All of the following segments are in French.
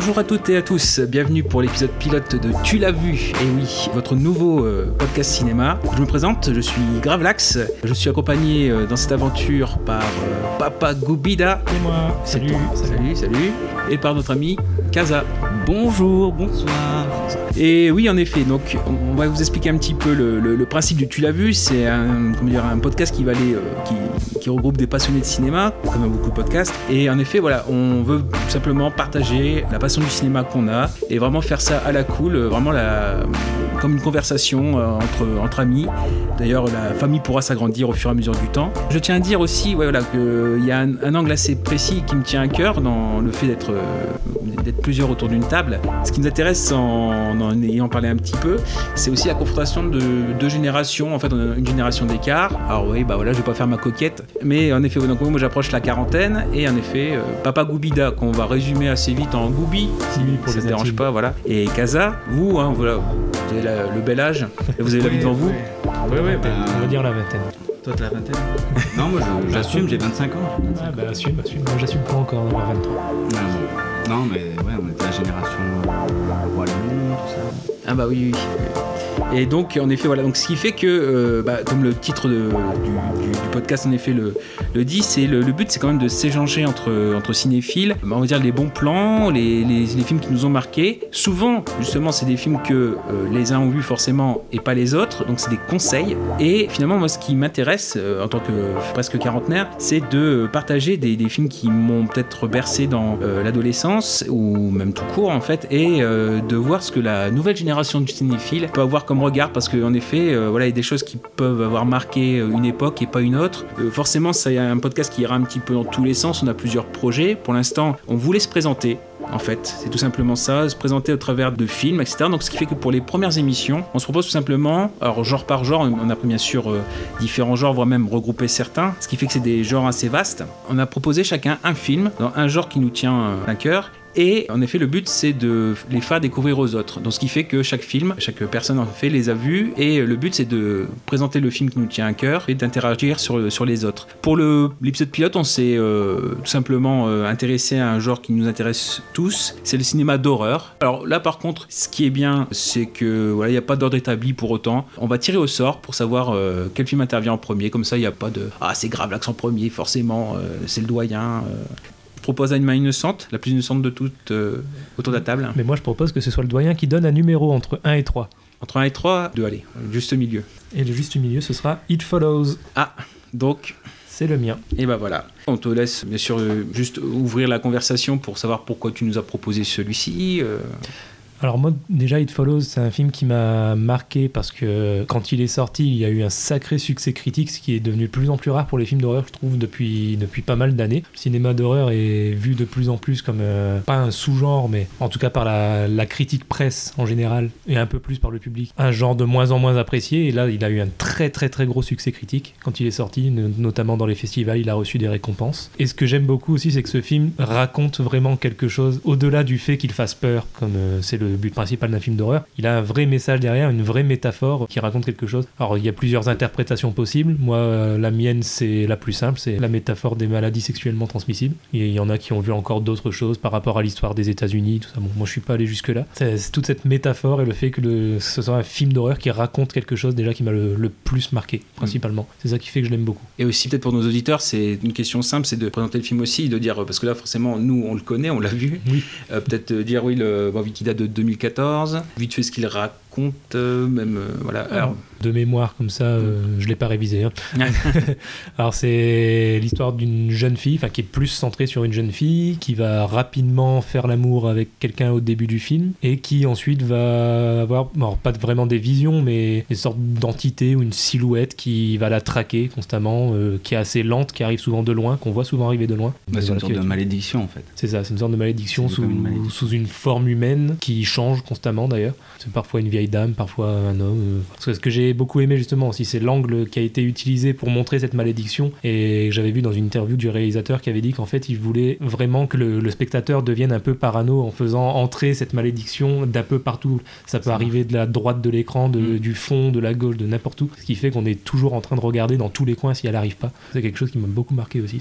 bonjour à toutes et à tous, bienvenue pour l'épisode pilote de Tu l'as vu, et oui, votre nouveau euh, podcast cinéma. Je me présente, je suis Gravelax, je suis accompagné euh, dans cette aventure par euh, Papa Goubida. Et moi. Toi. salut, salut. Et par notre ami Kaza. Bonjour, bonsoir. Et oui, en effet, donc on va vous expliquer un petit peu le, principe du Tu l'as vu. C'est un, un podcast euh, qui, regroupe des passionnés de cinéma, comme beaucoup de podcasts. Et en effet, voilà, on veut simplement partager la passion du cinéma qu'on a et vraiment faire ça à la cool, euh, vraiment comme une conversation euh, entre, amis. D'ailleurs, la famille pourra s'agrandir au fur et à mesure du temps. Je tiens à dire aussi, voilà, qu'il y a un, angle assez précis qui me tient à cœur dans le fait d'être plusieurs autour d'une table. Ce qui nous intéresse en, en ayant parlé un petit peu, c'est aussi la confrontation de deux générations. En fait, on a une génération d'écart. Alors oui, bah voilà, je vais pas faire ma coquette, mais en effet, donc moi j'approche la quarantaine et en effet, euh, Papa Goubida qu'on va résumer assez vite en Goubi, si Oui, pour ça ne dérange pas, voilà. Et Kaza, vous, hein, voilà, vous avez la- le bel âge, et vous avez la vie devant vous. Oui, oui, bah, on va dire la vingtaine. Toi, t'as la vingtaine? Non, moi, j'assume, j'ai 25 ans. Ah, bah, assume, assume. Moi, j'assume pas encore d'avoir 23. Ouais, bon. Non, mais la génération euh, Roi Lion, tout ça. Ah bah oui, oui. Et donc, en effet, voilà. Donc, ce qui fait que, euh, bah, comme le titre de- du, podcast, en effet, le, le dit, c'est le, but, c'est quand même de s'échanger entre, entre cinéphiles. Bah, on va dire les bons plans, les, les- films qui nous ont marqués. Souvent, justement, c'est des films que euh, les uns ont vus forcément et pas les autres. Donc, c'est des conseils. Et finalement, moi, ce qui m'intéresse, euh, en tant que presque quarantenaire, c'est de partager des, des films qui m'ont peut-être bercé dans l'adolescence ou même tout court, en fait, et de voir ce que la nouvelle génération du cinéphile peut avoir comme regard parce qu'en effet euh, voilà il y a des choses qui peuvent avoir marqué euh, une époque et pas une autre Euh, forcément c'est un podcast qui ira un petit peu dans tous les sens on a plusieurs projets pour l'instant on voulait se présenter en fait, c'est tout simplement ça, se présenter au travers de films, etc. Donc, ce qui fait que pour les premières émissions, on se propose tout simplement, alors genre par genre, on a pris bien sûr différents genres, voire même regrouper certains, ce qui fait que c'est des genres assez vastes. On a proposé chacun un film dans un genre qui nous tient à cœur. Et en effet, le but, c'est de les faire découvrir aux autres. Donc, ce qui fait que chaque film, chaque personne en fait les a vus. Et le but, c'est de présenter le film qui nous tient à cœur et d'interagir sur, sur les autres. Pour l'épisode pilote, on s'est euh, tout simplement euh, intéressé à un genre qui nous intéresse tous. C'est le cinéma d'horreur. Alors là, par contre, ce qui est bien, c'est que voilà, il n'y a pas d'ordre établi pour autant. On va tirer au sort pour savoir euh, quel film intervient en premier. Comme ça, il n'y a pas de ah c'est grave l'accent premier, forcément, euh, c'est le doyen. Je propose à une main innocente, la plus innocente de toutes, euh, autour de la table. Mais moi, je propose que ce soit le doyen qui donne un numéro entre 1 et 3. Entre 1 et 3, 2, allez, juste au milieu. Et le juste milieu, ce sera It Follows. Ah, donc, C'est le mien. et ben voilà. On te laisse bien sûr euh, juste ouvrir la conversation pour savoir pourquoi tu nous as proposé celui-ci. euh. Alors moi déjà It Follows c'est un film qui m'a marqué parce que quand il est sorti il y a eu un sacré succès critique ce qui est devenu de plus en plus rare pour les films d'horreur je trouve depuis, depuis pas mal d'années. Le cinéma d'horreur est vu de plus en plus comme euh, pas un sous-genre mais en tout cas par la, critique presse en général et un peu plus par le public. Un genre de moins en moins apprécié et là il a eu un très très très gros succès critique quand il est sorti no- notamment dans les festivals il a reçu des récompenses. Et ce que j'aime beaucoup aussi c'est que ce film raconte vraiment quelque chose au-delà du fait qu'il fasse peur comme euh, c'est le but principal d'un film d'horreur. Il a un vrai message derrière, une vraie métaphore qui raconte quelque chose. Alors il y a plusieurs interprétations possibles. Moi, euh, la mienne, c'est la plus simple, c'est la métaphore des maladies sexuellement transmissibles. Et il y en a qui ont vu encore d'autres choses par rapport à l'histoire des États-Unis, tout ça. Bon, moi, je suis pas allé jusque-là. C'est c'est toute cette métaphore et le fait que le- ce soit un film d'horreur qui raconte quelque chose déjà qui m'a le, le plus marqué, principalement. C'est ça qui fait que je l'aime beaucoup. Et aussi, peut-être pour nos auditeurs, c'est une question simple, c'est de présenter le film aussi, de dire, parce que là, forcément, nous, on le connaît, on l'a vu. Oui. Euh, peut-être euh, dire, oui, le, bon, vu qu'il date de 2014, vite fait ce qu'il raconte, euh, même, euh, voilà. Alors, de mémoire comme ça, euh, je l'ai pas révisé. hein. Alors c'est l'histoire d'une jeune fille, enfin qui est plus centrée sur une jeune fille, qui va rapidement faire l'amour avec quelqu'un au début du film et qui ensuite va avoir, alors pas vraiment des visions, mais des sortes d'entités ou une silhouette qui va la traquer constamment, euh, qui est assez lente, qui arrive souvent de loin, qu'on voit souvent arriver de loin. Bah, c'est Voilà, une sorte de malédiction en fait. c'est ça, c'est une sorte de malédiction sous, une malédiction. sous une forme humaine qui change constamment d'ailleurs. C'est parfois une vieille dame, parfois un homme. euh. Parce que ce que j'ai beaucoup aimé justement aussi, c'est l'angle qui a été utilisé pour montrer cette malédiction. Et j'avais vu dans une interview du réalisateur qui avait dit qu'en fait il voulait vraiment que le, le spectateur devienne un peu parano en faisant entrer cette malédiction d'un peu partout. Ça peut arriver de la droite de l'écran, de- Mm. du fond, de la gauche, de n'importe où. Ce qui fait qu'on est toujours en train de regarder dans tous les coins si elle arrive pas. C'est quelque chose qui m'a beaucoup marqué aussi.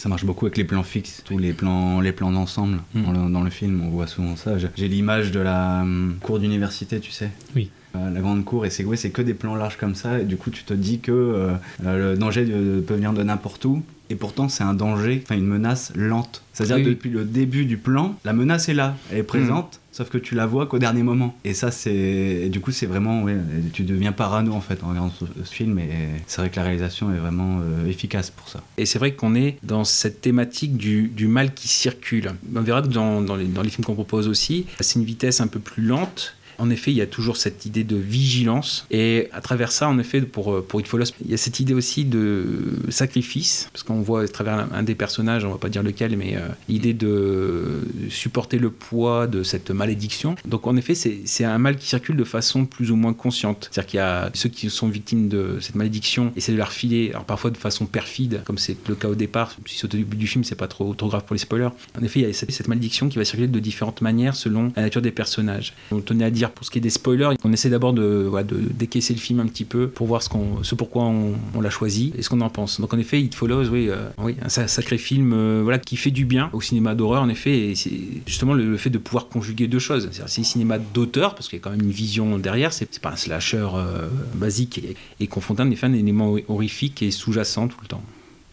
Ça marche beaucoup avec les plans fixes, tous les plans, les plans d'ensemble. Mm. Dans, le, dans le film, on voit souvent ça. J'ai- l'image de la hum, cour d'université, tu sais. Oui. Euh, la grande cour, et c'est ouais, c'est que des plans larges comme ça, et du coup tu te dis que euh, euh, le danger peut venir de n'importe où, et pourtant c'est un danger, enfin une menace lente. C'est-à-dire Oui, depuis le début du plan, la menace est là, elle est présente, sauf que tu la vois qu'au dernier moment. Et ça c'est, du coup c'est vraiment, ouais, tu deviens parano en fait en regardant ce, ce film, et c'est vrai que la réalisation est vraiment euh, efficace pour ça. Et c'est vrai qu'on est dans cette thématique du, du mal qui circule. On verra que dans, dans les, dans les films qu'on propose aussi, c'est une vitesse un peu plus lente. En effet, il y a toujours cette idée de vigilance. Et à travers ça, en effet, pour, pour It Follows, il y a cette idée aussi de sacrifice. Parce qu'on voit à travers un, des personnages, on va pas dire lequel, mais euh, l'idée de supporter le poids de cette malédiction. Donc en effet, c'est c'est un mal qui circule de façon plus ou moins consciente. C'est-à-dire qu'il y a ceux qui sont victimes de cette malédiction, essaient de la refiler, alors parfois de façon perfide, comme c'est le cas au départ. Si c'est au début du film, c'est pas trop, trop grave pour les spoilers. En effet, il y a cette, cette malédiction qui va circuler de différentes manières selon la nature des personnages. On tenait à dire pour ce qui est des spoilers, on essaie d'abord de, voilà, de décaisser le film un petit peu pour voir ce, qu'on, ce pourquoi on, on l'a choisi et ce qu'on en pense. Donc en effet, It Follows, oui, euh, oui un sa- sacré film euh, voilà, qui fait du bien au cinéma d'horreur, en effet, et c'est justement le, le fait de pouvoir conjuguer deux choses. C'est-à-dire, c'est un cinéma d'auteur, parce qu'il y a quand même une vision derrière, c'est, c'est pas un slasher euh, basique et, et confronté en effet un élément horrifique et sous-jacent tout le temps.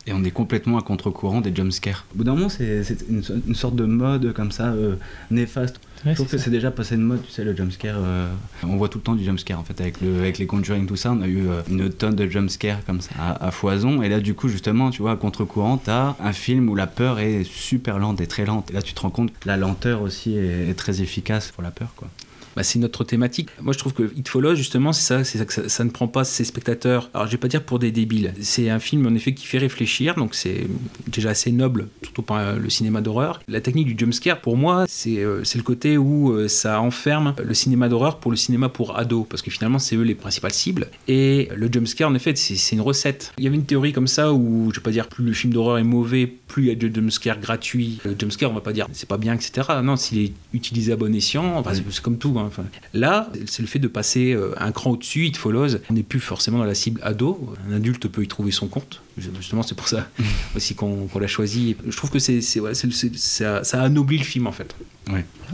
Et on est complètement à contre-courant des jumpscares. Au bout d'un moment, c'est c'est une, so- une sorte de mode comme ça, euh, néfaste. Ouais, Je trouve que c'est déjà passé de mode, tu sais, le jumpscare. euh, on voit tout le temps du jumpscare en fait, avec, le, avec les Conjuring, tout ça. On a eu euh, une tonne de jumpscares comme ça à, à foison. Et là, du coup, justement, tu vois, à contre-courant, t'as un film où la peur est super lente et très lente. Et là, tu te rends compte que la lenteur aussi est, est très efficace pour la peur, quoi. Bah, c'est notre thématique. Moi, je trouve que It Follows, justement, c'est ça, c'est ça que ça, ça ne prend pas ses spectateurs. Alors, je vais pas dire pour des débiles. C'est un film, en effet, qui fait réfléchir, donc c'est déjà assez noble, surtout par euh, le cinéma d'horreur. La technique du jumpscare, pour moi, c'est euh, c'est le côté où euh, ça enferme le cinéma d'horreur pour le cinéma pour ados, parce que finalement, c'est eux les principales cibles. Et le jumpscare, en effet, c'est une recette. Il y avait une théorie comme ça où, je vais pas dire, plus le film d'horreur est mauvais, plus il y a de jumpscare gratuit. Le jumpscare, on va pas dire, c'est pas bien, etc. Non, s'il est utilisé à bon escient, enfin, c'est- c'est comme tout. hein. Là, c'est le fait de passer euh, un cran au-dessus, It Follows. On n'est plus forcément dans la cible ado. Un adulte peut y trouver son compte. Justement, c'est pour ça aussi qu'on l'a choisi. Je trouve que c'est ouais, ça, ça anoblit le film, en fait.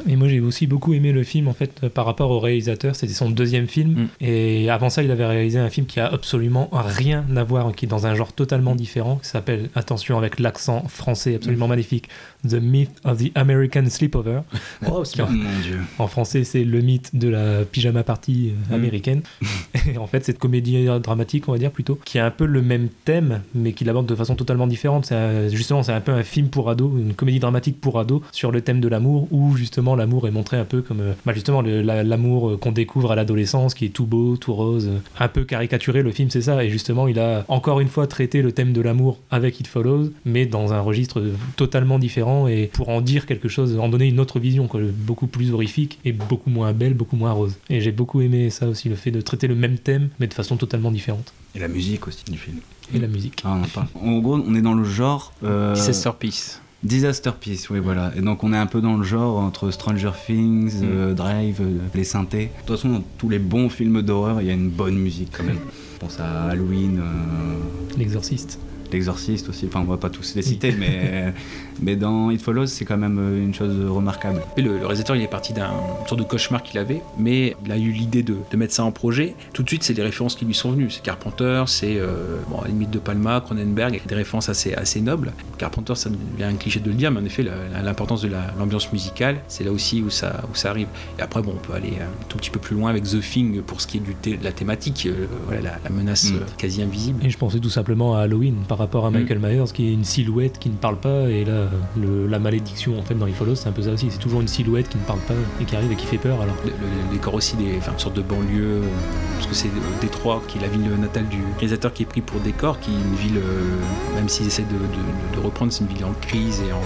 Et moi j'ai aussi beaucoup aimé le film en fait par rapport au réalisateur, c'était son deuxième film Mm. et avant ça il avait réalisé un film qui a absolument rien à voir, qui est dans un genre totalement différent, qui s'appelle, attention avec l'accent français absolument magnifique, The Myth of the American Sleepover. Qui en- Mon dieu. En français, c'est le mythe de la pyjama party euh, Mm. américaine. Et en fait, cette comédie dramatique, on va dire plutôt, qui a un peu le même thème, mais qui l'aborde de façon totalement différente. Un- justement, c'est un peu un film pour ados, une comédie dramatique pour ados sur le thème de l'amour, où justement l'amour est montré un peu comme, euh, bah, justement, l'amour euh, qu'on découvre à l'adolescence, qui est tout beau, tout rose, euh, un peu caricaturé. Le film, c'est ça. Et justement, il a encore une fois traité le thème de l'amour avec It Follows, mais dans un registre euh, totalement différent et pour en dire quelque chose, en donner une autre vision, beaucoup plus horrifique et beaucoup moins belle, beaucoup moins rose. Et j'ai beaucoup aimé ça aussi, le fait de traiter le même thème, mais de façon totalement différente. Et la musique aussi du film. Et la musique. Ah, on en gros, on est dans le genre. euh, Disaster Piece. Disaster Piece, oui, voilà. Et donc, on est un peu dans le genre entre Stranger Things, Mm. euh, Drive, euh, les synthés. De toute façon, dans tous les bons films d'horreur, il y a une bonne musique quand même. Je pense à Halloween, L'exorciste. L'Exorciste aussi, enfin on va pas tous les citer, mais, mais dans It Follows c'est quand même euh, une chose remarquable. Et le, le réalisateur, il est parti d'un sorte de cauchemar qu'il avait, mais il a eu l'idée de, de mettre ça en projet. Tout de suite, c'est des références qui lui sont venues. C'est Carpenter, c'est euh, bon, à la limite de Palma, Cronenberg, des références assez, assez nobles. Carpenter, ça devient un cliché de le dire, mais en effet, la- la- l'importance de la- l'ambiance musicale, c'est là aussi où ça, où ça arrive. Et après, bon, on peut aller un tout petit peu plus loin avec The Thing pour ce qui est du thé- de la thématique, euh, voilà, la, la menace Mm. quasi invisible. Et je pensais tout simplement à Halloween par rapport à Mm. Michael Myers qui est une silhouette qui ne parle pas et là le- la malédiction en fait dans les Follow c'est un peu ça aussi c'est toujours une silhouette qui ne parle pas et qui arrive et qui fait peur alors Le, décor aussi des enfin, une sorte de banlieue euh, parce que c'est euh, Détroit qui est la ville natale du réalisateur qui est pris pour décor qui est une ville euh, même s'ils essaient de, de- de reprendre c'est une ville en crise et en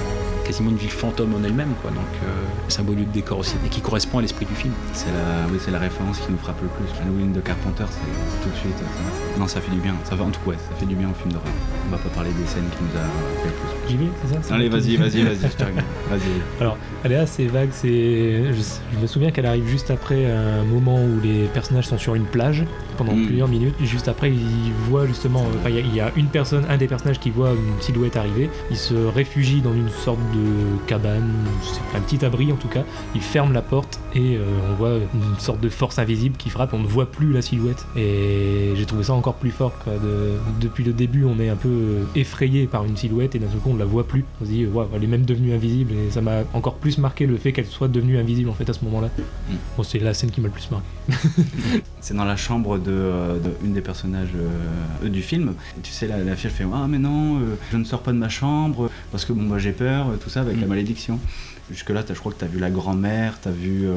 quasiment une ville fantôme en elle-même quoi donc euh, c'est un beau lieu de décor aussi et qui correspond à l'esprit du film C'est la, oui, c'est la référence qui nous frappe le plus. Halloween de Carpenter, c'est tout de suite. ça- non, ça fait du bien. Ça fait, en tout cas, ouais, ça fait du bien au film d'horreur. On va pas parler des scènes qui nous a fait le plus. J'y vais c'est ça? Allez, vas-y, vas-y, vas-y, je te regarde. Vas-y. Alors, elle est assez vague. C'est, je, je me souviens qu'elle arrive juste après un moment où les personnages sont sur une plage pendant Mm. plusieurs minutes. Juste après, ils voient justement. Enfin, il y a- il y, a une personne, un des personnages qui voit une silhouette arriver. Il se réfugie dans une sorte de cabane, c'est un petit abri en tout cas. Il ferme la porte et euh, on voit une sorte de force invisible qui frappe. On ne voit plus la silhouette. Et j'ai trouvé ça encore plus fort. quoi. De- depuis le début, on est un peu euh, effrayé par une silhouette et d'un seul coup, la voit plus. On se dit, waouh, elle est même devenue invisible. Et ça m'a encore plus marqué le fait qu'elle soit devenue invisible en fait à ce moment-là. Mm. Bon, c'est la scène qui m'a le plus marqué. C'est dans la chambre de, euh, de une des personnages euh, du film. Et tu sais, la, la fille elle fait Ah, mais non, euh, je ne sors pas de ma chambre parce que bon, moi j'ai peur, euh, tout ça avec Mm. la malédiction. Jusque-là, je crois que tu as vu la grand-mère, tu as vu euh,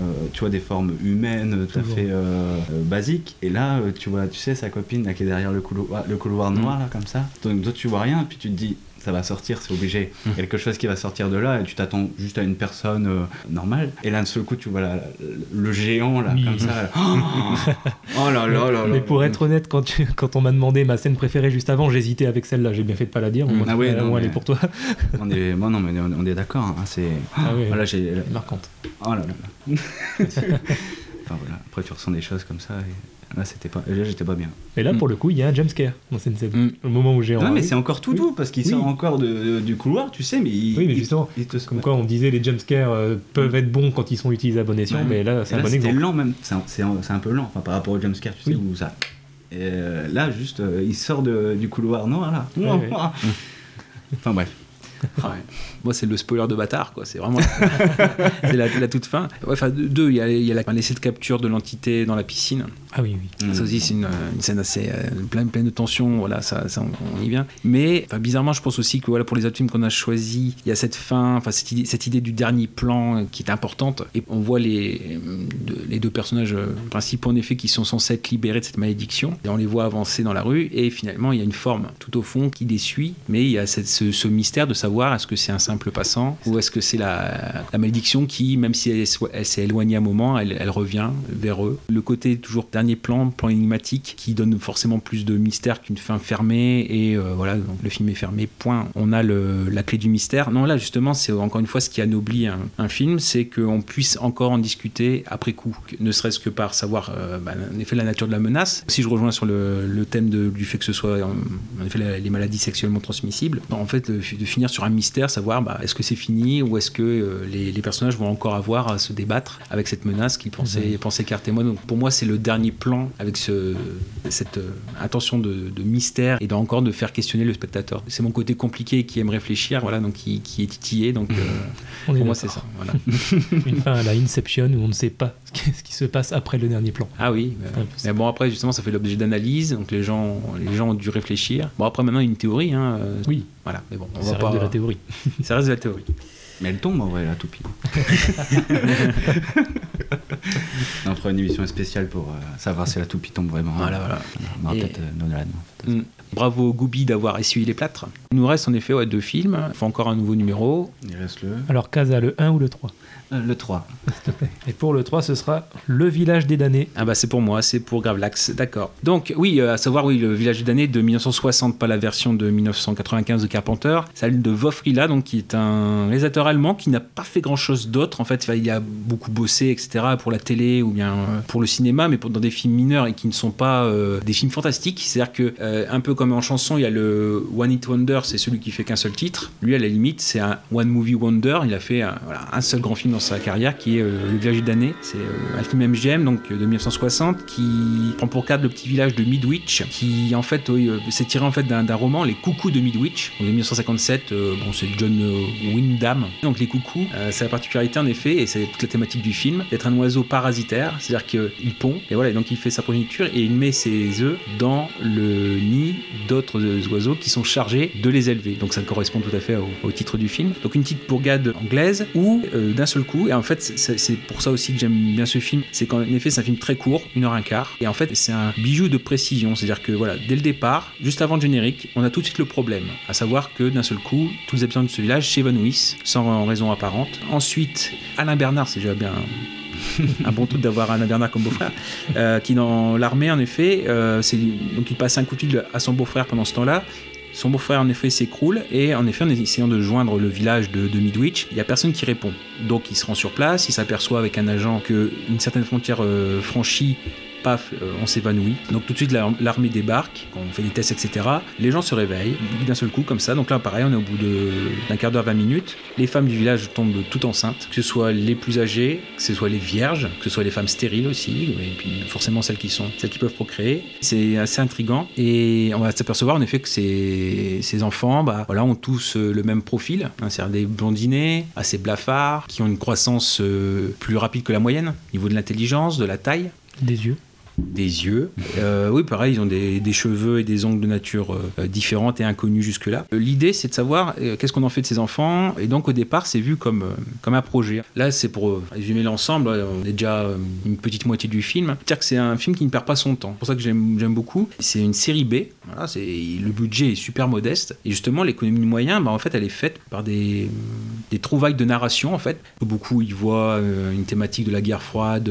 euh, tu vois, des formes humaines tout à fait euh, euh, basiques. Et là, euh, tu vois, tu sais, sa copine là, qui est derrière le couloir, le couloir Mm. noir, là, comme ça. Donc, toi, tu vois rien, puis tu te dis ça va sortir, c'est obligé. Mm. Quelque chose qui va sortir de là, et tu t'attends juste à une personne euh, normale. Et là, d'un seul coup, tu vois la- la- le géant, là, Oui. comme ça. là. Oh, là là là là. Mais pour être honnête, quand, tu- quand on m'a demandé ma scène préférée juste avant, j'hésitais avec celle-là. J'ai bien fait de pas la dire. Mm. Moi, Ah oui, elle, non, moi, elle est pour toi. On est, moi, non, mais on est d'accord. hein, c'est. Ah oui, Voilà, j'ai. marquante. Oh là là là. enfin voilà. Après, tu ressens des choses comme ça. Et là, c'était pas. j'étais pas bien. Et là, Mm. pour le coup, il y a un jumpscare dans cette scène. Mm. Au moment où j'ai Non, mais c'est encore tout Oui. doux parce qu'il Oui. sort encore de, de- du couloir, tu sais, mais il. Oui, mais il- justement, il te- Comme quoi, on disait les jumpscares euh, peuvent être bons quand ils sont utilisés à bon escient, Ouais. mais là, c'est un là, bon exemple. lent même. C'est un, c'est un- c'est un peu lent, enfin par rapport au jumpscare, tu sais, où ça. Et euh, là, juste, euh, il sort de- du couloir noir là. Ouais, ouais. enfin bref. Moi, c'est le spoiler de bâtard, quoi. C'est vraiment c'est la, la toute fin. Ouais, Enfin, deux, il y a, y a l'essai de capture de l'entité dans la piscine. Ah oui, oui. Ça aussi, c'est une, une scène assez euh, pleine, pleine de tension. Voilà, ça, ça, on, on y vient. Mais bizarrement, je pense aussi que voilà, pour les autres films qu'on a choisis, il y a cette fin, enfin cette idée, cette idée du dernier plan euh, qui est importante. Et on voit les, euh, deux- les deux personnages principaux en effet qui sont censés être libérés de cette malédiction. Et on les voit avancer dans la rue. Et finalement, il y a une forme tout au fond qui les suit. Mais il y a cette- ce, ce mystère de savoir est-ce que c'est un passant ou est-ce que c'est la, malédiction qui, même si elle, s'est éloignée un moment, elle, revient vers eux? Le côté toujours dernier plan, plan énigmatique, qui donne forcément plus de mystère qu'une fin fermée. Et euh, voilà, donc le film est fermé, point. On a la clé du mystère. Non, là justement, c'est encore une fois ce qui anoblit un, film, c'est qu'on puisse encore en discuter après coup, ne serait-ce que par savoir euh, bah, en effet la nature de la menace. Si je rejoins sur le, thème du fait que ce soit en, effet les maladies sexuellement transmissibles, en fait de, de finir sur un mystère, savoir bah, est-ce que c'est fini ou est-ce que euh, les, les personnages vont encore avoir à se débattre avec cette menace qu'ils pensaient, pensaient écarter moi. Donc pour moi c'est le dernier plan avec ce, cette euh, intention de, de mystère et d'encore de faire questionner le spectateur. C'est mon côté compliqué qui aime réfléchir, voilà, donc qui, qui est titillé. Donc euh, pour moi c'est ça. Voilà. Une fin à la Inception où on ne sait pas ce qui, se passe après le dernier plan. Ah oui, mais, ça. mais bon après justement ça fait l'objet d'analyse, donc les gens, les gens ont dû réfléchir. Bon après maintenant une théorie, hein, Oui, voilà, mais bon on va pas. de la théorie. Ça reste de la théorie. Mais elle tombe en vrai, la toupie. on fera une émission spéciale pour euh, savoir si la toupie tombe vraiment. Voilà voilà. On aura Et- peut-être euh, Nolan, en fait. Mm. Bravo Goubi d'avoir essuyé les plâtres. Il nous reste en effet ouais, deux films. Il faut encore un nouveau numéro. Il reste le. Alors, Casa, le 1 ou le 3 Euh, le 3. Et pour le 3, ce sera Le village des damnés. Ah bah c'est pour moi, c'est pour Gravelax, d'accord. Donc oui, euh, à savoir oui, le village d'année de 1960, pas la version de 1995 de Carpenter, celle de Vofrila, donc qui est un réalisateur allemand qui n'a pas fait grand chose d'autre. En fait, il a beaucoup bossé, etc. pour la télé ou bien euh, pour le cinéma, mais pour- dans des films mineurs et qui ne sont pas euh, des films fantastiques. C'est-à-dire que euh, un peu comme en chanson, il y a le One Hit Wonder, c'est celui qui fait qu'un seul titre. Lui, à la limite, c'est un One Movie Wonder. Il a fait un, voilà, un seul grand film dans sa carrière qui est euh, Le village d'année. C'est un film MGM donc euh, de 1960 qui prend pour cadre le petit village de Midwich qui en fait euh, s'est tiré en fait d'un roman Les Coucous de Midwich de 1957. euh, bon, c'est John Wyndham. Donc les coucous, c'est la particularité en effet et c'est toute la thématique du film d'être un oiseau parasitaire, c'est-à-dire qu'il pond et voilà donc il fait sa progéniture et il met ses œufs dans le nid d'autres oiseaux qui sont chargés de les élever. Donc ça correspond tout à fait au, titre du film. Donc une petite bourgade anglaise où d'un seul et en fait c'est pour ça aussi que j'aime bien ce film, c'est qu'en effet c'est un film très court, une heure un quart, et en fait c'est un bijou de précision, c'est-à-dire que voilà, dès le départ, juste avant le générique, on a tout de suite le problème, à savoir que d'un seul coup, tous les habitants de ce village s'évanouissent sans raison apparente. Ensuite, Alain Bernard, c'est déjà bien un bon truc d'avoir Alain Bernard comme beau-frère, euh, qui dans l'armée, en effet, euh, donc il passe un coup de fil à son beau-frère pendant ce temps-là. Son beau-frère, en effet, s'écroule, et en effet, en essayant de joindre le village de, de Midwich, il n'y a personne qui répond. Donc il se rend sur place, il s'aperçoit avec un agent qu'une certaine frontière euh, franchie, paf, euh, on s'évanouit. Donc tout de suite, la- l'armée débarque, on fait des tests, etc. Les gens se réveillent d'un seul coup, comme ça. Donc là, pareil, on est au bout d'un quart d'heure, 20 minutes. Les femmes du village tombent toutes enceintes, que ce soit les plus âgées, que ce soit les vierges, que ce soit les femmes stériles aussi, et puis forcément celles qui sont, celles qui peuvent procréer. C'est assez intriguant et on va s'apercevoir en effet que ces, ces enfants, bah, voilà, ont tous euh, le même profil, hein, c'est-à-dire des blondinés, assez blafards, qui ont une croissance euh, plus rapide que la moyenne, au niveau de l'intelligence, de la taille Des yeux. Des yeux. Euh, oui, pareil, ils ont des, cheveux et des ongles de nature euh, différentes et inconnues jusque-là. L'idée, c'est de savoir euh, qu'est-ce qu'on en fait de ces enfants. Et donc, au départ, c'est vu comme, euh, comme un projet. Là, c'est pour résumer l'ensemble. On est déjà une petite moitié du film. C'est-à-dire que c'est un film qui ne perd pas son temps. C'est pour ça que j'aime beaucoup. C'est une série B. Le budget est super modeste. Et justement, l'économie de moyens, bah, en fait, elle est faite par des, des trouvailles de narration, en fait. Beaucoup y voient une thématique de la guerre froide,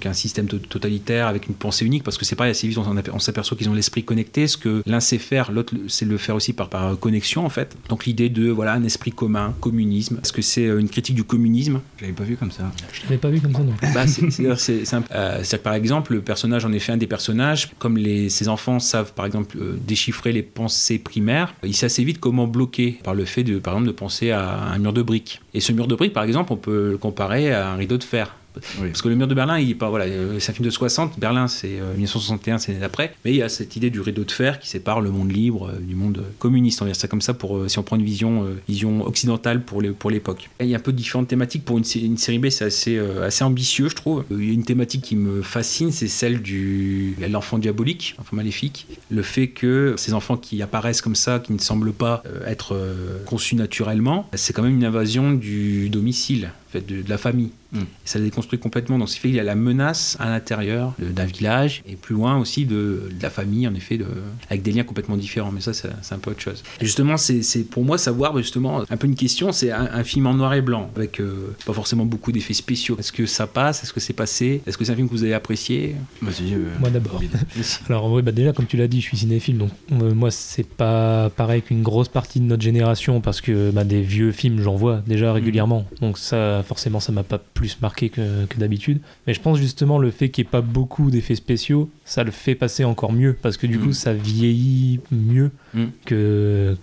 qu'un système to- totalitaire avec une pensée unique, parce que c'est pareil, assez vite, on, s'aperçoit qu'ils ont l'esprit connecté. Ce que l'un sait faire, l'autre sait le faire aussi par, par connexion, en fait. Donc l'idée de, voilà, un esprit commun, communisme. Est-ce que c'est euh, une critique du communisme? Je l'avais pas vu comme ça. Je l'avais pas vu comme ça non bah, c'est- euh, C'est-à-dire que par exemple, le personnage, en effet, un des personnages, comme les, ses enfants savent par exemple euh, déchiffrer les pensées primaires, il sait assez vite comment bloquer par le fait de, par exemple, de penser à un mur de briques. Et ce mur de briques, par exemple, on peut le comparer à un rideau de fer. Parce que le mur de Berlin, voilà, euh, c'est un film de 60, Berlin c'est euh, 1961, c'est l'année d'après, mais il y a cette idée du rideau de fer qui sépare le monde libre euh, du monde communiste, on va dire ça comme ça, pour, euh, si on prend une vision, euh, vision occidentale pour pour l'époque. Et il y a un peu différentes thématiques, pour une, sé- une série B c'est assez, euh, assez ambitieux je trouve. Euh, Il y a une thématique qui me fascine, c'est celle du l'enfant diabolique, l'enfant maléfique. Le fait que ces enfants qui apparaissent comme ça, qui ne semblent pas euh, être euh, conçus naturellement, c'est quand même une invasion du domicile, fait, de, de la famille. Mm. Et ça les déconstruit complètement. Donc, ce qui fait qu'il y a la menace à l'intérieur de- d'un village et plus loin aussi de, de la famille, en effet, de, avec des liens complètement différents. Mais ça, c'est un peu autre chose. Et justement, c'est pour moi savoir, bah, justement, un peu une question c'est un, un film en noir et blanc, avec euh, pas forcément beaucoup d'effets spéciaux. Est-ce que ça passe? Est-ce que c'est passé? Est-ce que c'est un film que vous avez apprécié? Vas-y. euh, Moi d'abord. Alors oui, bah déjà comme tu l'as dit, je suis cinéphile, donc euh, moi c'est pas pareil qu'une grosse partie de notre génération parce que bah, des vieux films j'en vois déjà régulièrement, donc ça forcément ça m'a pas plus marqué que, que d'habitude. Mais je pense justement le fait qu'il n'y ait pas beaucoup d'effets spéciaux, ça le fait passer encore mieux parce que du Mhm. coup ça vieillit mieux Mhm. que,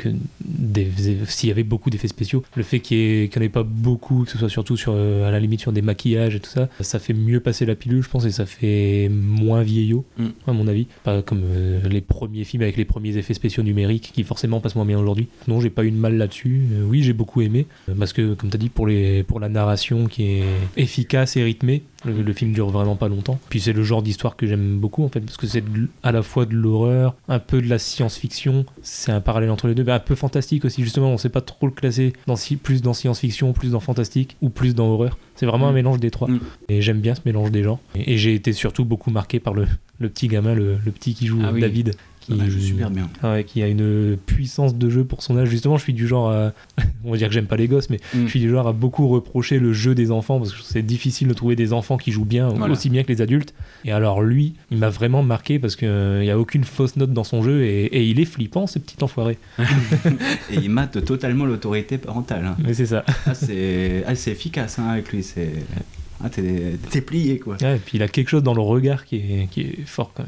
s'il y avait beaucoup d'effets spéciaux. Le fait qu'il n'y en ait pas beaucoup, que ce soit surtout sur, euh, à la limite sur des maquillages et tout ça, ça fait mieux passer la pilule, je pense, et ça fait moins vieillot, Mm. à mon avis. Pas comme euh, les premiers films avec les premiers effets spéciaux numériques qui forcément passent moins bien aujourd'hui. Non, j'ai pas eu de mal là-dessus. Euh, oui, j'ai beaucoup aimé, parce que, comme tu as dit, pour, les, pour la narration qui est efficace et rythmée, le, le film dure vraiment pas longtemps. Puis c'est le genre d'histoire que j'aime beaucoup en fait, parce que c'est à la fois de l'horreur, un peu de la science-fiction. C'est un parallèle entre les deux, mais un peu fantastique aussi. Justement, on sait pas trop le classer dans plus dans science-fiction, plus dans fantastique ou plus dans horreur. C'est vraiment un Mm. mélange des trois. Mm. Et j'aime bien ce mélange des genres. Et, et j'ai été surtout beaucoup marqué par le, le petit gamin, le, le petit qui joue Ah oui. David, qui, Ouais, joue super bien. Ah ouais, qui a une puissance de jeu pour son âge. Justement, je suis du genre à... On va dire que j'aime pas les gosses, mais Mm. je suis du genre à beaucoup reprocher le jeu des enfants parce que c'est difficile de trouver des enfants qui jouent bien Voilà. aussi bien que les adultes. Et alors lui, il m'a vraiment marqué parce qu'il n'y a aucune fausse note dans son jeu et, et il est flippant ce petit enfoiré. Et il mate totalement l'autorité parentale. hein. Mais c'est ça. Ah, c'est ah, c'est efficace hein, avec lui. C'est ah, t'es plié quoi. Ouais, et puis il a quelque chose dans le regard qui est, qui est fort quand